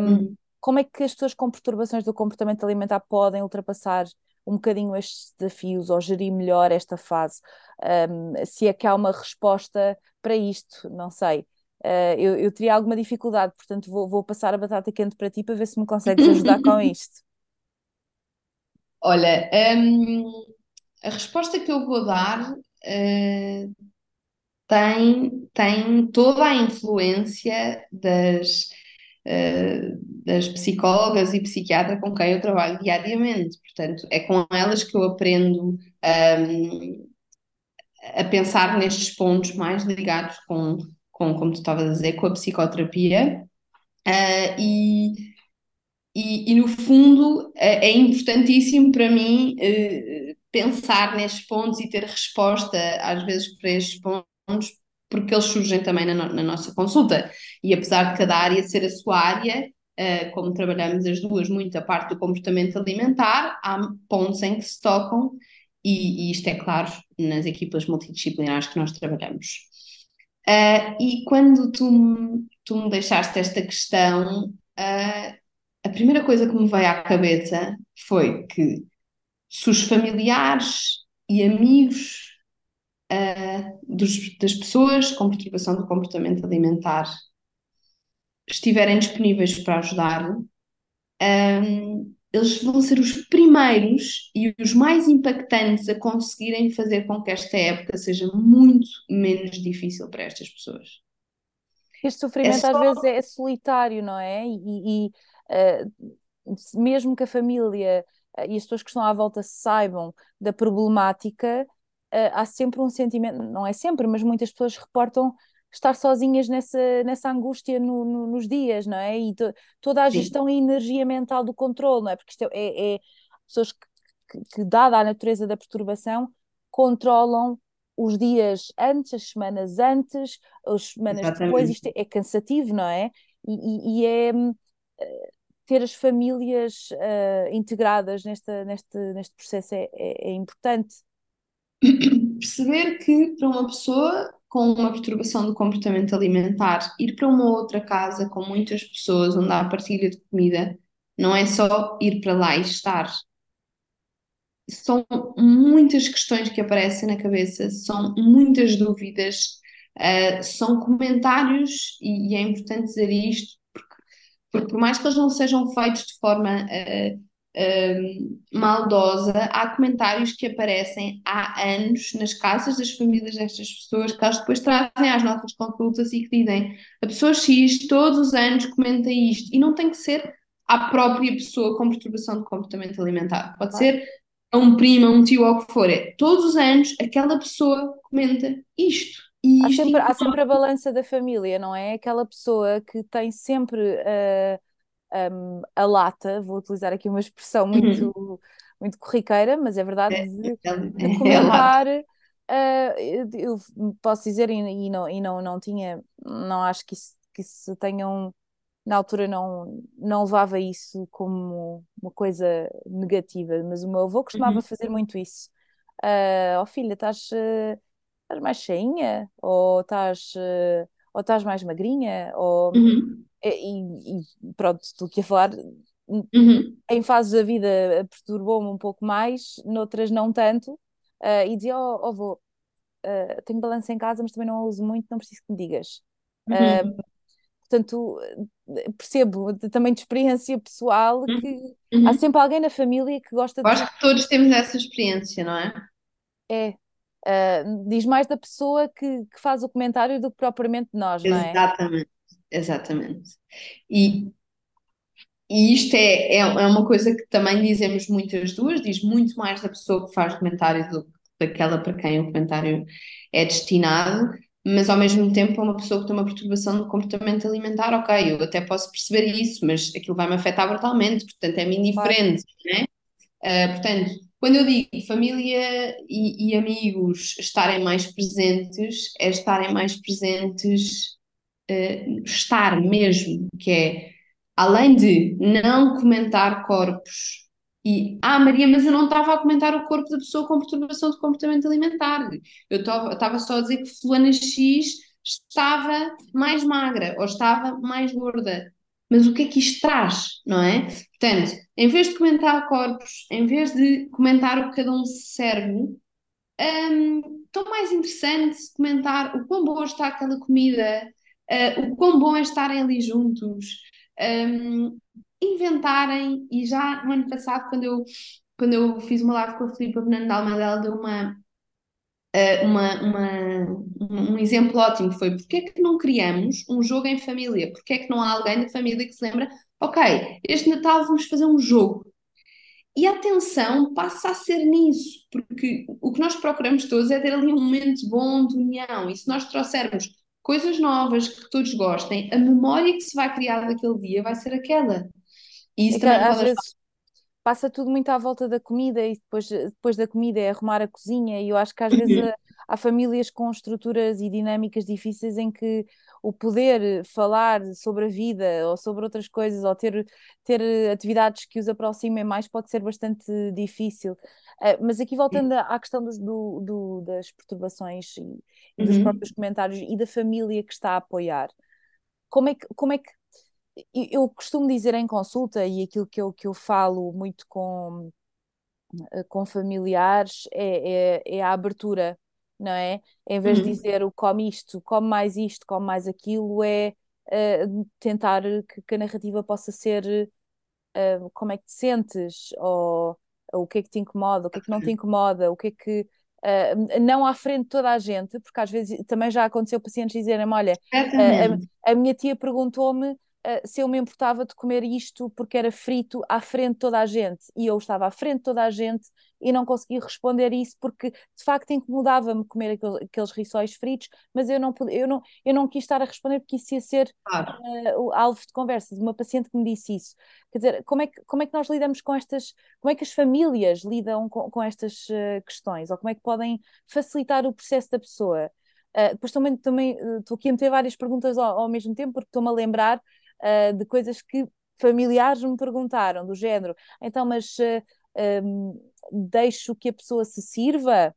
Um, uhum como é que as pessoas com perturbações do comportamento alimentar podem ultrapassar um bocadinho estes desafios ou gerir melhor esta fase? Um, se é que há uma resposta para isto, não sei. Uh, eu, eu, teria alguma dificuldade, portanto vou, vou, passar a batata quente para ti para ver se me consegues ajudar com [laughs] isto. Olha, um, a resposta que eu vou dar uh, tem, tem toda a influência das uh, das psicólogas e psiquiatras com quem eu trabalho diariamente. Portanto, é com elas que eu aprendo um, a pensar nestes pontos mais ligados com, com como tu estavas a dizer, com a psicoterapia. Uh, e, e, e, no fundo é, é importantíssimo para mim uh, pensar nestes pontos e ter resposta às vezes para estes pontos porque eles surgem também na, na nossa consulta. E apesar de cada área ser a sua área, uh, como trabalhamos as duas muito a parte do comportamento alimentar, há pontos em que se tocam, e, e isto é claro nas equipas multidisciplinares que nós trabalhamos. Uh, e quando tu, tu me deixaste esta questão, uh, a primeira coisa que me veio à cabeça foi que se os familiares e amigos uh, dos, das pessoas com perturbação do comportamento alimentar estiverem disponíveis para ajudar, um, eles vão ser os primeiros e os mais impactantes a conseguirem fazer com que esta época seja muito menos difícil para estas pessoas. Este sofrimento é só... às vezes é solitário, não é? E, e mesmo que a família uh, e as pessoas que estão à volta saibam da problemática, uh, há sempre um sentimento, não é sempre, mas muitas pessoas reportam estar sozinhas nessa, nessa angústia no, no, nos dias, não é? E to, toda a gestão Sim. e energia mental do controle, não é? Porque isto é, é, é pessoas que, que, que, dada a natureza da perturbação, controlam os dias antes, as semanas antes, as semanas Exatamente. depois, isto é, é, cansativo, não é? E, e, e é eh, ter as famílias uh, integradas nesta, neste, neste processo é, é, é importante. [coughs] Perceber que para uma pessoa com uma perturbação do comportamento alimentar, ir para uma outra casa com muitas pessoas onde há partilha de comida, não é só ir para lá e estar. São muitas questões que aparecem na cabeça, são muitas dúvidas, uh, são comentários, e, e, é importante dizer isto, porque, por mais que eles não sejam feitos de forma uh, maldosa, há comentários que aparecem há anos nas casas das famílias destas pessoas que elas depois trazem às nossas consultas e que dizem a pessoa X todos os anos comenta isto. E não tem que ser a própria pessoa com perturbação de comportamento alimentar, pode ser a um primo, a um tio ou o que for, é todos os anos aquela pessoa comenta isto. E há, sempre, há sempre a balança da família, não é? Aquela pessoa que tem sempre uh, um, a lata, vou utilizar aqui uma expressão uhum. muito, uhum. muito corriqueira, mas é verdade, é, de, é, de [laughs] é comentar. Uh, eu posso dizer, e, não, e não, não tinha, não acho que isso, que isso tenham, na altura não, não levava isso como uma coisa negativa, mas o meu avô costumava uhum. fazer muito isso. Uh, oh filha, estás, uh, estás mais cheinha? Ou estás, uh, ou estás mais magrinha? Ou, uhum. E, e pronto, estou aqui a falar. Uhum. Em fases da vida perturbou-me um pouco mais, noutras não tanto, uh, e dizia: Oh, oh vou, uh, tenho balança em casa, mas também não a uso muito, não preciso que me digas. Uhum. Uh, portanto, percebo também de experiência pessoal uhum. que uhum. há sempre alguém na família que gosta de. Acho que todos temos essa experiência, não é? É. Uh, diz mais da pessoa que, que, faz o comentário do que propriamente de nós, não é? Exatamente. Exatamente. E, e isto é, é, é uma coisa que também dizemos muitas duas, diz muito mais da pessoa que faz o comentário do que daquela para quem o comentário é destinado, mas ao mesmo tempo é uma pessoa que tem uma perturbação de comportamento alimentar, ok, eu até posso perceber isso, mas aquilo vai-me afetar brutalmente, portanto é-me indiferente, claro. né? Uh, portanto, quando eu digo família e, e, amigos estarem mais presentes, é estarem mais presentes uh, estar mesmo, que é além de não comentar corpos e ah, Maria, mas eu não estava a comentar o corpo da pessoa com perturbação de comportamento alimentar. Eu estava só a dizer que fulana X estava mais magra ou estava mais gorda. Mas o que é que isto traz, não é? Portanto, em vez de comentar corpos, em vez de comentar o que cada um serve, um, tão mais interessante comentar o quão boa está aquela comida, uh, o quão bom é estarem ali juntos, um, inventarem, e já no ano passado, quando eu, quando eu fiz uma live com a Filipe Fernando Almeida, ela deu uma, uh, uma, uma, um exemplo ótimo, foi porque é que não criamos um jogo em família? Porque é que não há alguém da família que se lembra, ok, este Natal vamos fazer um jogo, e a atenção passa a ser nisso, porque o que nós procuramos todos é ter ali um momento bom de união, e se nós trouxermos coisas novas que todos gostem, a memória que se vai criar daquele dia vai ser aquela. E isso é às vezes passa tudo muito à volta da comida e depois, depois da comida é arrumar a cozinha e eu acho que às vezes uhum. há famílias com estruturas e dinâmicas difíceis em que o poder falar sobre a vida ou sobre outras coisas ou ter, ter atividades que os aproximem mais pode ser bastante difícil. Uh, mas aqui voltando à questão dos, do, do, das perturbações e, e dos uhum. próprios comentários e da família que está a apoiar, como é que, como é que eu costumo dizer em consulta e aquilo que eu, que eu falo muito com, com familiares é, é, é, a abertura, não é? Em vez uhum. de dizer o come isto, come mais isto, come mais aquilo, é uh, tentar que, que, a narrativa possa ser uh, como é que te sentes, ou, ou, o que é que te incomoda, o que é que não te incomoda, o que é que. Uh, não à frente de toda a gente, porque às vezes também já aconteceu pacientes dizerem: Olha, a, a minha tia perguntou-me uh, se eu me importava de comer isto porque era frito à frente de toda a gente e eu estava à frente de toda a gente e não conseguia responder isso porque de facto incomodava-me comer aqueles, aqueles rissóis fritos, mas eu não, eu, não, eu não quis estar a responder porque isso ia ser claro. uh, alvo de conversa de uma paciente que me disse isso. Quer dizer, como é que, como é que nós lidamos com estas, como é que as famílias lidam com, com estas uh, questões ou como é que podem facilitar o processo da pessoa? Uh, depois também, também estou aqui a meter várias perguntas ao, ao mesmo tempo porque estou-me a lembrar uh, de coisas que familiares me perguntaram, do género, então, mas uh, ah, um, deixo que a pessoa se sirva?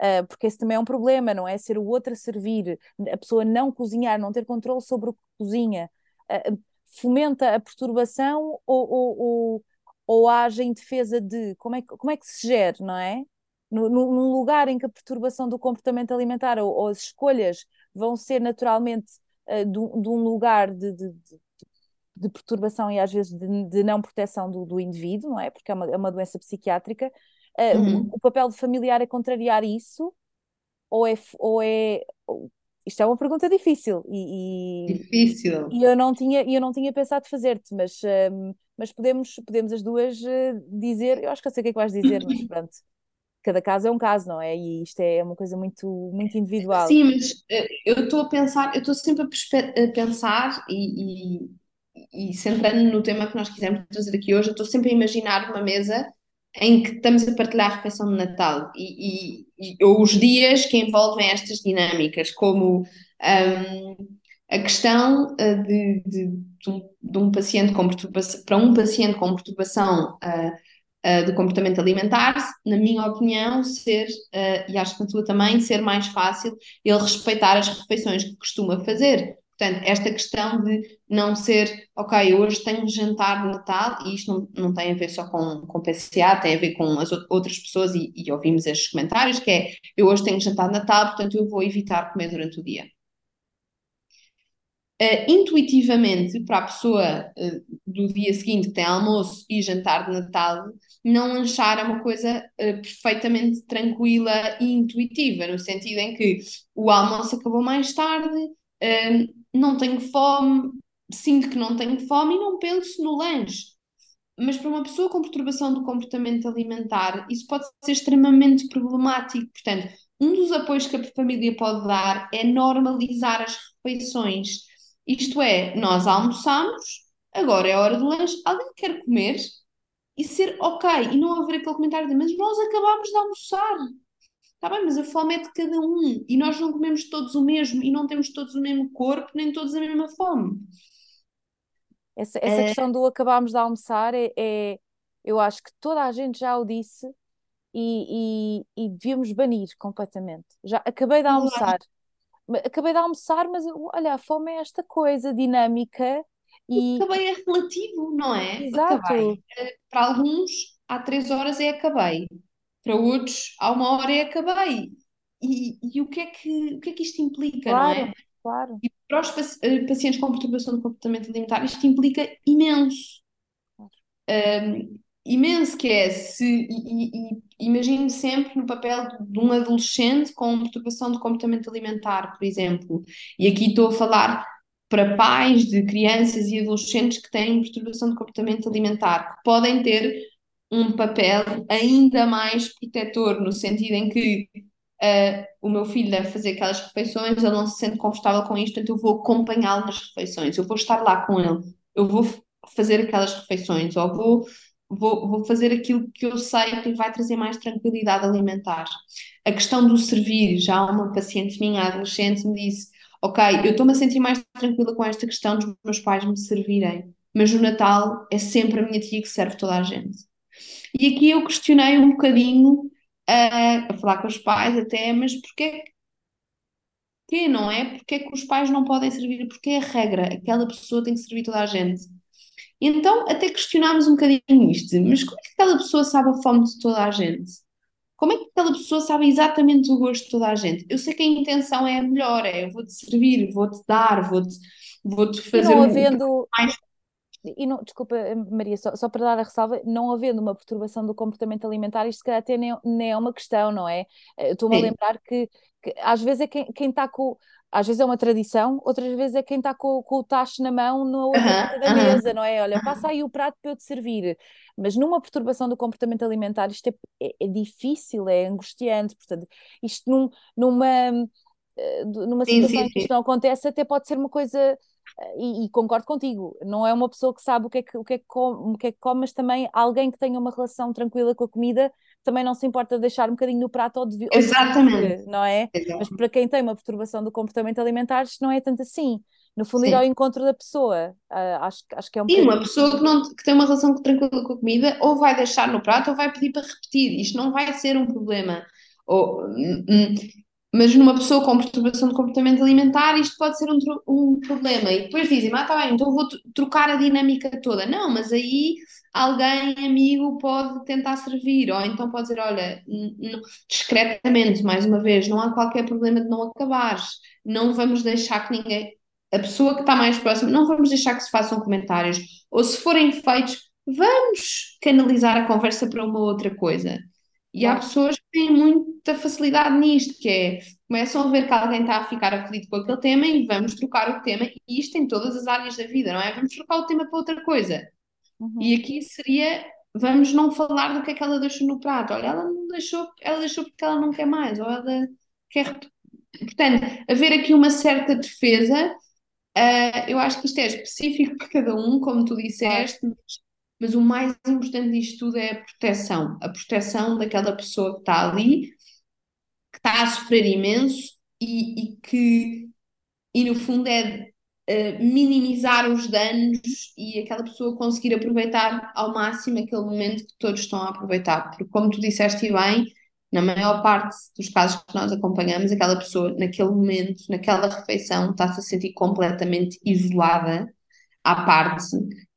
Uh, porque esse também é um problema, não é? Ser o outro a servir, a pessoa não cozinhar, não ter controle sobre o que cozinha, fomenta a perturbação ou, ou, ou, ou age em defesa de como é, como é que se gera, não é? Num lugar em que a perturbação do comportamento alimentar ou, ou as escolhas vão ser naturalmente uh, de, de, um lugar de, de, de perturbação e às vezes de, de não proteção do, do, indivíduo, não é? Porque é uma, é uma doença psiquiátrica. Uh, uhum. o, papel de familiar é contrariar isso? Ou é, ou é. Isto é uma pergunta difícil e, e difícil. E eu não tinha, eu não tinha pensado fazer-te, mas, um, mas podemos, podemos as duas uh, dizer. Eu acho que eu sei o que é que vais dizer, mas [clears throat] pronto cada caso é um caso, não é? E isto é uma coisa muito, muito individual. Sim, mas eu estou a pensar, eu estou sempre a, pensar e, e, e centrando no tema que nós quisemos trazer aqui hoje, eu estou sempre a imaginar uma mesa em que estamos a partilhar a refeição de Natal e, e, e os dias que envolvem estas dinâmicas, como um, a questão uh, de, de, de, um, paciente com perturbação, para um paciente com perturbação uh, uh, do comportamento alimentar, na minha opinião, ser, e acho que na tua também, ser mais fácil ele respeitar as refeições que costuma fazer. Portanto, esta questão de não ser, ok, hoje tenho jantar de Natal, e isto não, não tem a ver só com, com PCA, tem a ver com as outras pessoas, e, e ouvimos estes comentários, que é, eu hoje tenho jantar de Natal, portanto eu vou evitar comer durante o dia. Uh, intuitivamente, para a pessoa uh, do dia seguinte que tem almoço e jantar de Natal, não lanchar é uma coisa uh, perfeitamente tranquila e intuitiva, no sentido em que o almoço acabou mais tarde, não tenho fome, sinto que não tenho fome e não penso no lanche. Mas para uma pessoa com perturbação do comportamento alimentar, isso pode ser extremamente problemático. Portanto, um dos apoios que a família pode dar é normalizar as refeições. Isto é, nós almoçamos, agora é hora do lanche, alguém quer comer e ser ok, e não haver aquele comentário de mas nós acabámos de almoçar. Está bem, mas a fome é de cada um e nós não comemos todos o mesmo e não temos todos o mesmo corpo, nem todos a mesma fome. Essa, essa é... questão do acabarmos de almoçar é, é, eu acho que toda a gente já o disse e, e, e devíamos banir completamente. Já acabei de almoçar, acabei de almoçar, mas olha, a fome é esta coisa dinâmica e acabei é relativo, não é? Exato. Acabei. Eh, para alguns, há três horas é acabei para outros há uma hora e acabei. E, e o, que é que, o que é que isto implica, claro, não é? Claro. E para os eh, pacientes com perturbação do comportamento alimentar, isto implica imenso. Um, imenso que é se e, e, imagino sempre no papel de um adolescente com perturbação do comportamento alimentar, por exemplo. E aqui estou a falar para pais de crianças e adolescentes que têm perturbação do comportamento alimentar, que podem ter um papel ainda mais protetor, no sentido em que uh, o meu filho deve fazer aquelas refeições, ele não se sente confortável com isto, então eu vou acompanhá-lo nas refeições, eu vou estar lá com ele, eu vou fazer aquelas refeições, ou vou, vou, vou fazer aquilo que eu sei que vai trazer mais tranquilidade alimentar. A questão do servir, já uma paciente minha, adolescente, me disse: Ok, eu estou-me a sentir mais tranquila com esta questão dos meus pais me servirem, mas no Natal é sempre a minha tia que serve toda a gente. E aqui eu questionei um bocadinho uh, a falar com os pais até, mas porquê que não é? Porque é que os pais não podem servir? Porque é a regra, aquela pessoa tem que servir toda a gente. Então até questionámos um bocadinho isto, mas como é que aquela pessoa sabe a fome de toda a gente? Como é que aquela pessoa sabe exatamente o gosto de toda a gente? Eu sei que a intenção é a melhor, é eu vou-te servir, vou-te dar, vou-te vou fazer não havendo, mais e não, desculpa, Maria, só, só, para dar a ressalva, não havendo uma perturbação do comportamento alimentar, isto se calhar até nem, nem é uma questão, não é? Estou-me a lembrar que, que, às vezes é quem, quem está com. Às vezes é uma tradição, outras vezes é quem está com, com o tacho na mão na outra da mesa, não é? Olha, passa aí o prato para eu te servir. Mas numa perturbação do comportamento alimentar, isto é, é, é difícil, é angustiante. Portanto, isto num, numa, eh, numa situação sim, sim, em que isto não acontece, até pode ser uma coisa e, e, concordo contigo, não é uma pessoa que sabe o que é que, o que, é que, come, o que, é que come, mas também alguém que tenha uma relação tranquila com a comida também não se importa de deixar um bocadinho no prato ou de, Exatamente. não é? Exatamente. Mas para quem tem uma perturbação do comportamento alimentar, isto não é tanto assim. No fundo, Sim. ir ao encontro da pessoa, uh, acho, acho que é um E uma pessoa que, não, que tem uma relação tranquila com a comida, ou vai deixar no prato ou vai pedir para repetir. Isto não vai ser um problema. Ou, hum, hum mas numa pessoa com perturbação de comportamento alimentar, isto pode ser um, um problema. E depois dizem, ah, tá bem, então vou trocar a dinâmica toda. Não, mas aí alguém amigo pode tentar servir, ou então pode dizer, olha, discretamente, mais uma vez, não há qualquer problema de não acabares, não vamos deixar que ninguém, a pessoa que está mais próxima, não vamos deixar que se façam comentários, ou se forem feitos, vamos canalizar a conversa para uma outra coisa. E há pessoas que têm muita facilidade nisto, que é começam a ver que alguém está a ficar aflito com aquele tema e vamos trocar o tema, e isto em todas as áreas da vida, não é? Vamos trocar o tema para outra coisa. Uhum. E aqui seria, vamos não falar do que é que ela deixou no prato. Olha, ela não deixou, ela deixou porque ela não quer mais, ou ela quer. Portanto, haver aqui uma certa defesa, uh, eu acho que isto é específico para cada um, como tu disseste, mas mas o mais importante disto tudo é a proteção. A proteção daquela pessoa que está ali, que está a sofrer imenso e, e que, e no fundo, é uh, minimizar os danos e aquela pessoa conseguir aproveitar ao máximo aquele momento que todos estão a aproveitar. Porque, como tu disseste bem, na maior parte dos casos que nós acompanhamos, aquela pessoa, naquele momento, naquela refeição, está-se a sentir completamente isolada à parte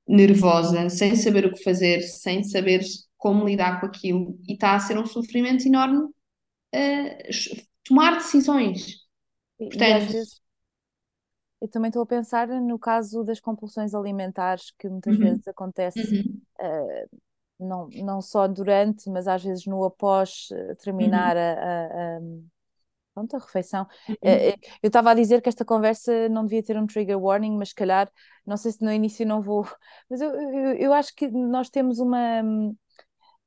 nervosa, sem saber o que fazer, sem saber como lidar com aquilo, e está a ser um sofrimento enorme uh, tomar decisões. Portanto, vezes, eu também estou a pensar no caso das compulsões alimentares que muitas uhum. vezes acontece. Uhum. Uh, não, não só durante, mas às vezes no após uh, terminar uhum. a, a, a pronto, a refeição. Uhum. Eh, eh, eu estava a dizer que esta conversa não devia ter um trigger warning, mas se calhar, não sei se no início não vou, [laughs] mas eu, eu, eu acho que nós temos uma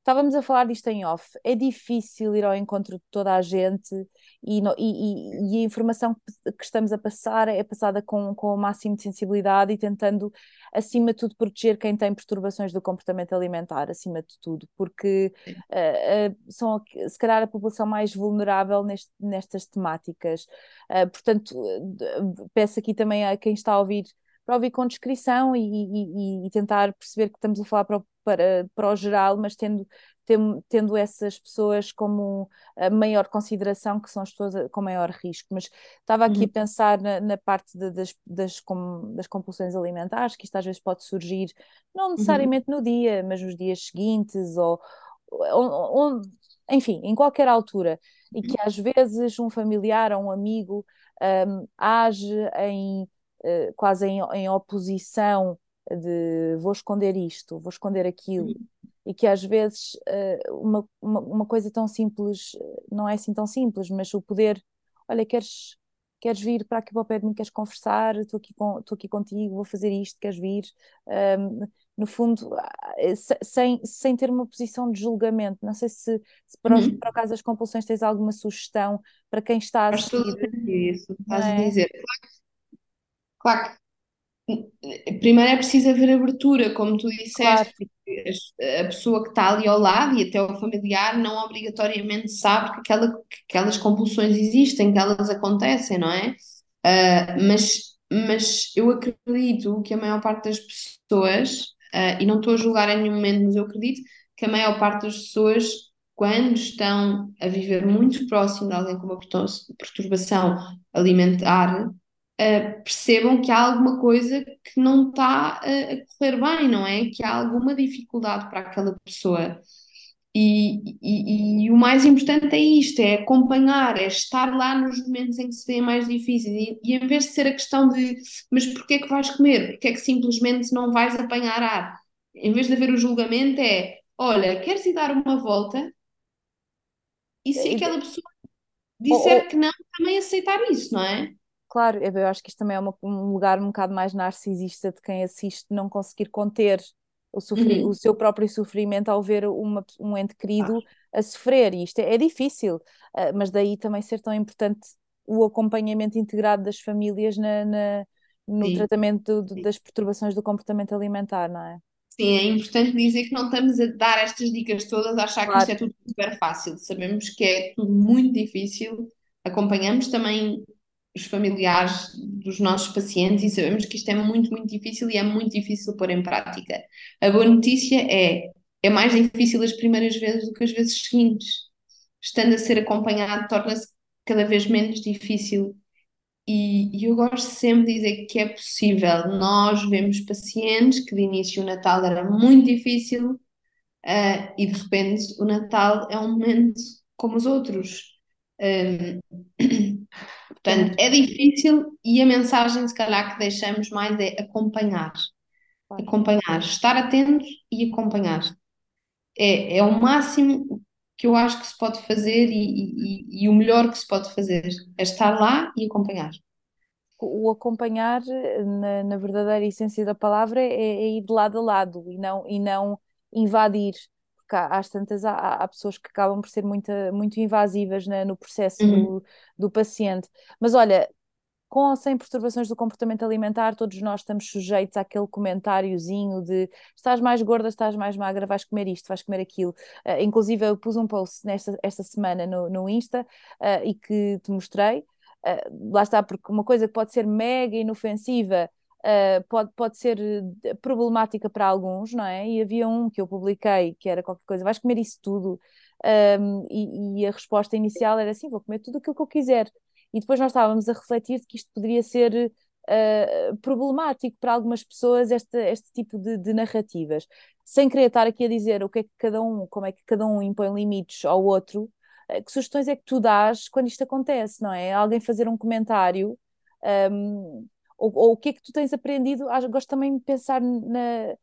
Estávamos a falar disto em off. É difícil ir ao encontro de toda a gente e, e, e a informação que estamos a passar é passada com, com o máximo de sensibilidade e tentando, acima de tudo, proteger quem tem perturbações do comportamento alimentar, acima de tudo, porque uh, uh, são, se calhar, a população mais vulnerável neste, nestas temáticas. Uh, portanto, peço aqui também a quem está a ouvir para ouvir com descrição e, e, e, tentar perceber que estamos a falar para o para, para o geral, mas tendo, tendo, tendo essas pessoas como a maior consideração, que são as pessoas com maior risco. Mas estava aqui uhum. a pensar na, na parte de, das, das, com, das compulsões alimentares, que isto às vezes pode surgir, não uhum. necessariamente uhum. no dia, mas nos dias seguintes, ou, ou, ou, enfim, em qualquer altura, e que às vezes um familiar ou um amigo um, age em, uh, quase em, em oposição de vou esconder isto, vou esconder aquilo, uhum. e que às vezes uh, uma, uma, uma, coisa tão simples não é assim tão simples, mas o poder, olha, queres, queres vir para aqui para o pé de mim, queres conversar, estou aqui, com, estou aqui contigo, vou fazer isto, queres vir? Um, no fundo, ah, sem, sem ter uma posição de julgamento. Não sei se, se para, uhum. para o caso das compulsões tens alguma sugestão para quem está a assistir. Isso, estás é? a dizer. Claro, claro primeiro é preciso haver abertura, como tu disseste, claro. a pessoa que está ali ao lado e até o familiar não obrigatoriamente sabe que, aquela, que aquelas compulsões existem, que elas acontecem, não é? Uh, mas, mas eu acredito que a maior parte das pessoas, uh, e não estou a julgar em nenhum momento, mas eu acredito que a maior parte das pessoas, quando estão a viver muito próximo de alguém com uma perturbação alimentar, uh, percebam que há alguma coisa que não está a, a correr bem, não é? Que há alguma dificuldade para aquela pessoa. E, e, e, o mais importante é isto, é acompanhar, é estar lá nos momentos em que se vê mais difíceis e, e em vez de ser a questão de mas porquê é que vais comer? Porquê é que simplesmente não vais apanhar ar? Em vez de haver o julgamento é, olha, queres ir dar uma volta? E se aquela pessoa disser que não, também aceitar isso, não é? Claro, eu acho que isto também é uma, um lugar um bocado mais narcisista de quem assiste não conseguir conter o, sofri, uhum. o seu próprio sofrimento ao ver uma, um ente querido ah. a sofrer, e isto é, é difícil, uh, mas daí também ser tão importante o acompanhamento integrado das famílias na, na no Sim. tratamento do, das perturbações do comportamento alimentar, não é? Sim, é importante dizer que não estamos a dar estas dicas todas a achar claro. que isto é tudo super fácil. Sabemos que é tudo muito difícil. Acompanhamos também os familiares dos nossos pacientes e sabemos que isto é muito, muito difícil e é muito difícil pôr em prática. A boa notícia é, é mais difícil as primeiras vezes do que as vezes seguintes. Estando a ser acompanhado, torna-se cada vez menos difícil. E, e eu gosto sempre de dizer que é possível. Nós vemos pacientes que de início o Natal era muito difícil uh, e de repente o Natal é um momento como os outros. Um, [clears throat] Portanto, é difícil e a mensagem, se calhar, que deixamos mais é acompanhar. Claro. Acompanhar, estar atento e acompanhar. É, é o máximo que eu acho que se pode fazer e, e, e o melhor que se pode fazer. É estar lá e acompanhar. O acompanhar, na, na verdadeira essência da palavra, é, é ir de lado a lado e não, e não invadir porque há, às tantas há, há, pessoas que acabam por ser muito, muito invasivas né, no processo uhum. do, do paciente. Mas olha, com ou sem perturbações do comportamento alimentar, todos nós estamos sujeitos àquele comentáriozinho de estás mais gorda, estás mais magra, vais comer isto, vais comer aquilo. Uh, inclusive, eu pus um post nesta esta semana no, no Insta uh, e que te mostrei. Uh, lá está, porque uma coisa que pode ser mega inofensiva uh, pode, pode ser eh, problemática para alguns, não é? E havia um que eu publiquei que era qualquer coisa, vais comer isso tudo? Um, e, e, a resposta inicial era assim: vou comer tudo aquilo que eu quiser. E depois nós estávamos a refletir de que isto poderia ser uh, problemático para algumas pessoas, este, este tipo de, de, narrativas. Sem querer estar aqui a dizer o que é que cada um, como é que cada um impõe limites ao outro, uh, que sugestões é que tu dás quando isto acontece, não é? Alguém fazer um comentário. Um, ou, ou, o que é que tu tens aprendido? Ah, gosto também de pensar na.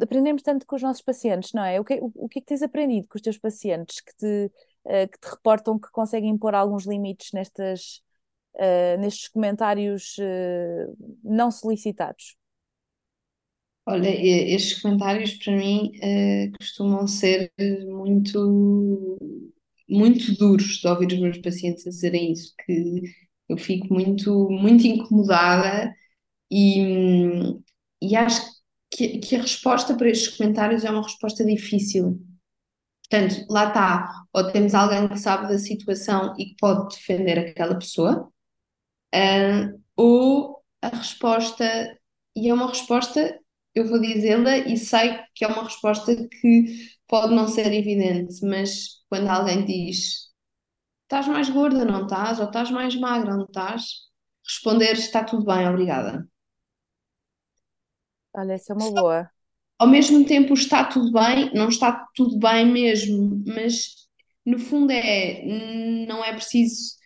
Aprendemos tanto com os nossos pacientes, não é? O que, o, o que é que tens aprendido com os teus pacientes que te, uh, que te reportam que conseguem pôr alguns limites nestas, uh, nestes comentários uh, não solicitados? Olha, estes comentários para mim costumam ser muito, muito duros de ouvir os meus pacientes a dizerem isso, que eu fico muito, muito incomodada e, e acho que, que a resposta para estes comentários é uma resposta difícil. Portanto, lá está, ou temos alguém que sabe da situação e que pode defender aquela pessoa, uh, ou a resposta, e é uma resposta, eu vou dizê-la e sei que é uma resposta que pode não ser evidente, mas quando alguém diz Estás mais gorda, não estás? Ou estás mais magra, não estás? Responder está tudo bem, obrigada. Olha, essa é uma boa. Ao mesmo tempo, está tudo bem, não está tudo bem mesmo, mas no fundo é, não é preciso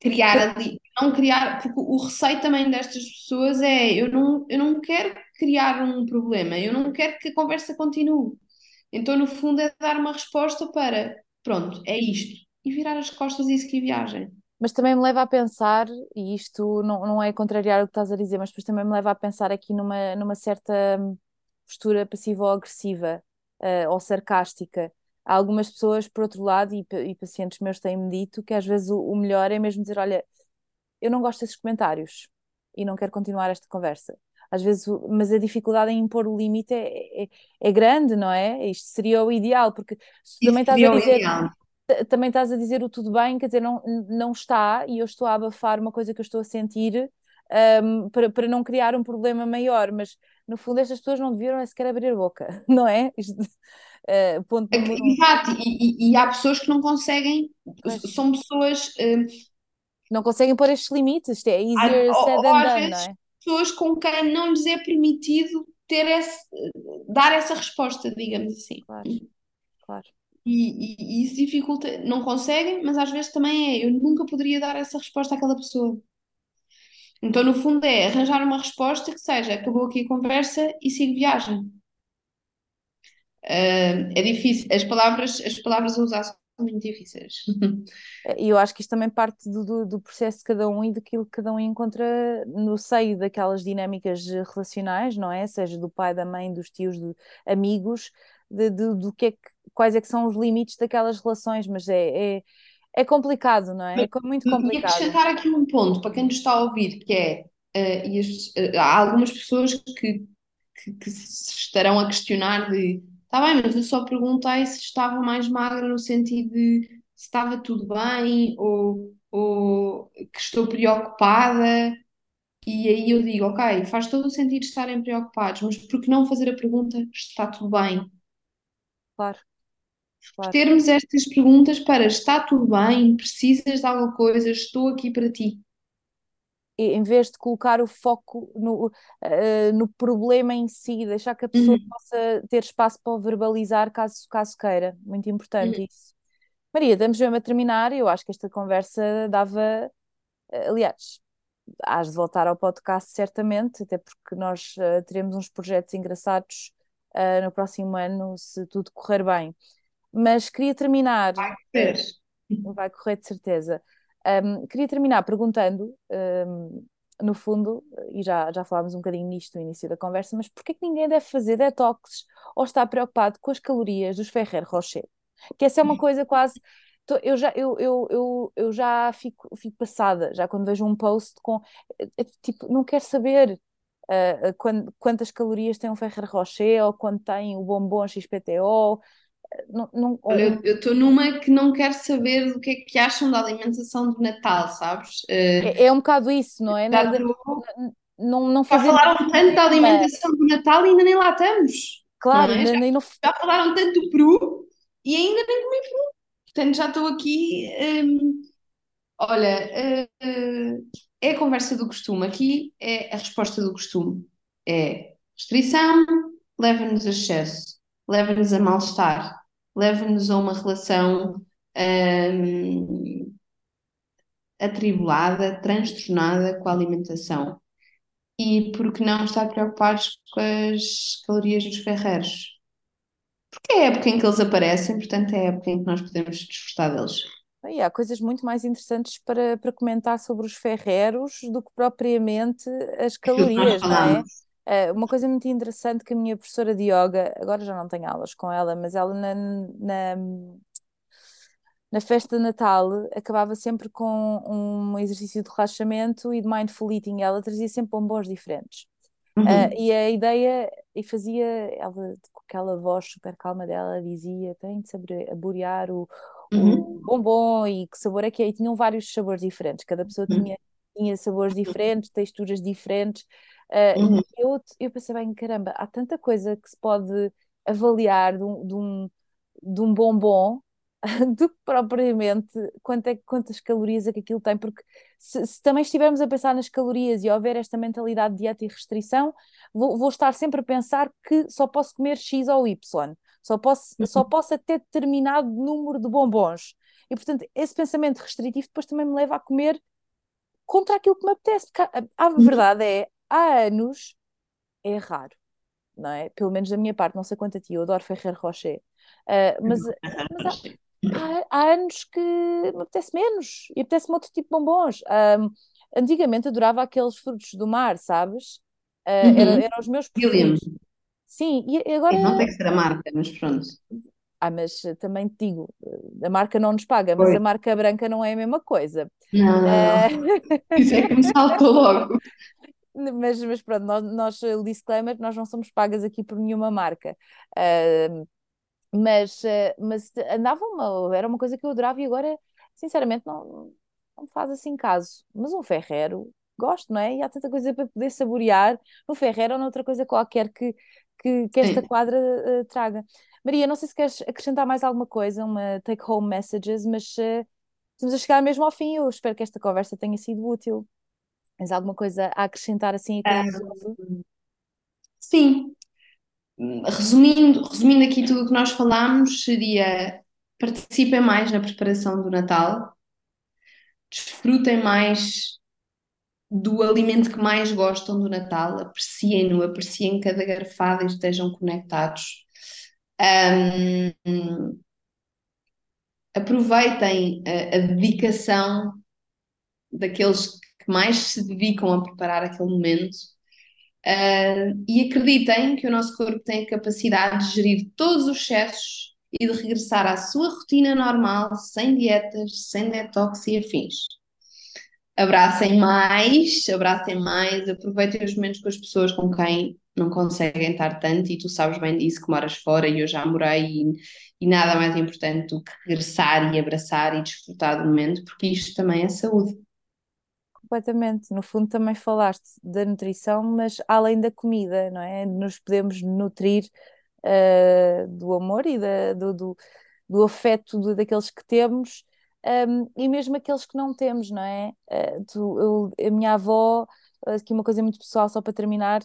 criar ali, não criar, porque o receio também destas pessoas é eu não, eu não quero criar um problema, eu não quero que a conversa continue. Então, no fundo, é dar uma resposta para pronto, é isto e virar as costas e seguir viagem. Mas também me leva a pensar, e isto não, não é contrariar o que estás a dizer, mas depois também me leva a pensar aqui numa, numa certa postura passiva ou agressiva uh, ou sarcástica. Há algumas pessoas, por outro lado, e, e pacientes meus têm-me dito que às vezes o, o melhor é mesmo dizer: Olha, eu não gosto desses comentários e não quero continuar esta conversa às vezes, mas a dificuldade em impor o limite é, é, é, grande, não é? Isto seria o ideal, porque se também estás a dizer, também estás a dizer o tudo bem, quer dizer, não, não está, e eu estou a abafar uma coisa que eu estou a sentir um, para, para não criar um problema maior, mas no fundo estas pessoas não deviam sequer abrir a boca, [laughs] não é? Isto, uh, ponto é Exato, e, e, e, há pessoas que não conseguem, pois. são pessoas. Uh, Não conseguem pôr estes limites, isto é easier said ou, than done, não é? pessoas com quem não lhes é permitido ter esse, dar essa resposta, digamos assim. Claro, claro. E, e, e isso dificulta, não conseguem, mas às vezes também é, eu nunca poderia dar essa resposta àquela pessoa. Então, no fundo, é arranjar uma resposta que seja acabou aqui a conversa e sigo viagem. Uh, é difícil, as palavras, as palavras a usar são muito difíceis. [laughs] E eu acho que isto também parte do, do, do, processo de cada um e daquilo que cada um encontra no seio daquelas dinâmicas relacionais, não é? Seja do pai, da mãe, dos tios, de amigos, de, de, do que é que, quais é que são os limites daquelas relações, mas é, é, é complicado, não é? É muito complicado. E acrescentar aqui um ponto para quem nos está a ouvir, que é, uh, e as, uh, há algumas pessoas que, que, que estarão a questionar de Está bem, mas eu só perguntei se estava mais magra no sentido de se estava tudo bem ou, ou que estou preocupada. E aí eu digo, ok, faz todo o sentido estarem preocupados, mas por que não fazer a pergunta está tudo bem? Claro. Claro. Termos estas perguntas para está tudo bem, precisas de alguma coisa, estou aqui para ti em vez de colocar o foco no, uh, no problema em si, deixar que a pessoa uhum. possa ter espaço para verbalizar caso, caso queira. Muito importante uhum. isso. Maria, estamos mesmo a terminar. Eu acho que esta conversa dava. Uh, aliás, hás de voltar ao podcast certamente, até porque nós uh, teremos uns projetos engraçados no próximo ano, se tudo correr bem. Mas queria terminar. Vai correr. Vai correr de certeza. Um, queria terminar perguntando, um, no fundo, e já, já falámos um bocadinho nisto no início da conversa, mas porquê que ninguém deve fazer detox ou está preocupado com as calorias dos Ferrer Rocher? Que essa é uma coisa quase. Eu já, eu, eu, eu, eu já fico, fico passada, já quando vejo um post com. Eh, eh, tipo, não quero saber uh, quantas calorias tem um Ferrer Rocher ou quanto tem o bombom XPTO não, não, Olha, eu estou numa que não quero saber do que é que acham da alimentação do Natal, sabes? Uh, é, é, um bocado isso, não é? Não, não, não fazer. Já falaram tanto da alimentação do Natal e ainda nem lá estamos. Claro, é? já, falaram tanto do Peru e ainda nem comi Peru. Portanto, já estou aqui. Um, olha, uh, é a conversa do costume. Aqui é a resposta do costume. É restrição, leva-nos a excesso, leva-nos a mal-estar leva-nos a uma relação hum, atribulada, transtornada com a alimentação. E por que não estar preocupados com as calorias dos ferreiros? Porque é a época em que eles aparecem, portanto é a época em que nós podemos desfrutar deles. E há coisas muito mais interessantes para, para comentar sobre os ferreiros do que propriamente as calorias, não é? Uh, uma coisa muito interessante que a minha professora de yoga, agora já não tenho aulas com ela, mas ela na, na, na festa de Natal acabava sempre com um exercício de relaxamento e de mindful eating. Ela trazia sempre bombons diferentes. Uhum. Uh, e a ideia, e fazia, ela com aquela voz super calma dela, dizia: tem de saborear o, uhum. o bombom e que sabor é que é. E tinham vários sabores diferentes, cada pessoa uhum. tinha, tinha sabores diferentes, texturas diferentes. Uh, uhum. eu, eu pensei bem, caramba, há tanta coisa que se pode avaliar de um, de um, de um bombom [laughs] do que propriamente quanto é, quantas calorias é que aquilo tem, porque se, se, também estivermos a pensar nas calorias e houver esta mentalidade de dieta e restrição, vou, vou, estar sempre a pensar que só posso comer X ou Y, só posso, uhum. só posso até determinado número de bombons. E portanto, esse pensamento restritivo depois também me leva a comer contra aquilo que me apetece, porque a, a uhum. verdade é, há anos é raro, não é? Pelo menos da minha parte, não sei quanto a ti, eu adoro Ferrer Rocher, uh, mas, mas há, há, anos que me apetece menos e apetece-me outro tipo de bombons. Um, antigamente adorava aqueles frutos do mar, sabes? Uh, uhum. eram, eram os meus preferidos. Sim, e agora. Não tem que ser a marca, mas pronto. Ah, mas também te digo, a marca não nos paga, mas a marca branca não é a mesma coisa. Não, não, uh... [laughs] Isso é que me saltou logo. [laughs] mas, mas pronto, nós, nós, o disclaimer, nós não somos pagas aqui por nenhuma marca. Uh, mas, uh, mas andava uma, era uma coisa que eu adorava e agora, sinceramente, não, não faz assim caso. Mas um ferrero, gosto, não é? E há tanta coisa para poder saborear no ferrero ou noutra coisa qualquer que, que, que esta quadra uh, traga. Maria, não sei se queres acrescentar mais alguma coisa, uma take-home messages, mas uh, estamos a chegar mesmo ao fim. Eu espero que esta conversa tenha sido útil. Tens alguma coisa a acrescentar assim a quem nos Sim. Resumindo, resumindo aqui tudo o que nós falámos, seria participem mais na preparação do Natal, desfrutem mais do alimento que mais gostam do Natal, apreciem-no, apreciem cada garfada e estejam conectados. Um, aproveitem a, a, dedicação daqueles que mais se dedicam a preparar aquele momento uh, e acreditem que o nosso corpo tem a capacidade de gerir todos os excessos e de regressar à sua rotina normal, sem dietas, sem detox e afins abracem mais, abracem mais, aproveitem os momentos com as pessoas com quem não conseguem estar tanto e tu sabes bem disso que moras fora e eu já morei e, e nada mais importante do que regressar e abraçar e desfrutar do momento, porque isto também é saúde. Completamente, no fundo também falaste da nutrição, mas além da comida, não é? Nos podemos nutrir uh, do amor e da, do, do, do afeto de, daqueles que temos um, e mesmo aqueles que não temos, não é? Uh, tu, eu, a minha avó, aqui uma coisa muito pessoal, só para terminar,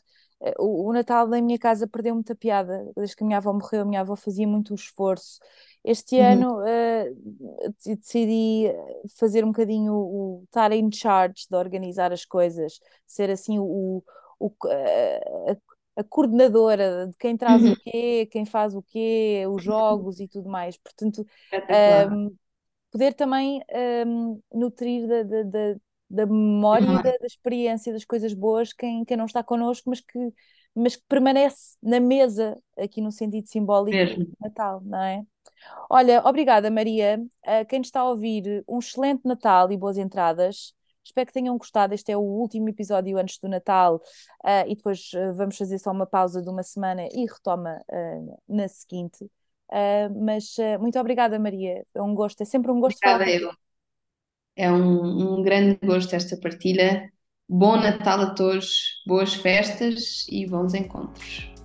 o, o, Natal da minha casa perdeu muita piada. Desde que a minha avó morreu, a minha avó fazia muito esforço. Este uhum. ano uh, decidi fazer um bocadinho o, estar in charge de organizar as coisas, ser assim o, o a, a coordenadora de quem traz uhum. o quê, quem faz o quê, os jogos e tudo mais. Portanto, um, poder também um, nutrir da, da, da, da memória e da, da, experiência das coisas boas quem, quem não está connosco, mas que, mas que permanece na mesa, aqui no sentido simbólico Mesmo. de Natal, não é? Olha, obrigada Maria. Uh, quem está a ouvir, um excelente Natal e boas entradas. Espero que tenham gostado. Este é o último episódio antes do Natal uh, e depois uh, vamos fazer só uma pausa de uma semana e retoma na seguinte. Uh, mas uh, muito obrigada, Maria. É um gosto, é sempre um gosto obrigada, falar. Eu. É um, um grande gosto esta partilha. Bom Natal a todos, boas festas e bons encontros.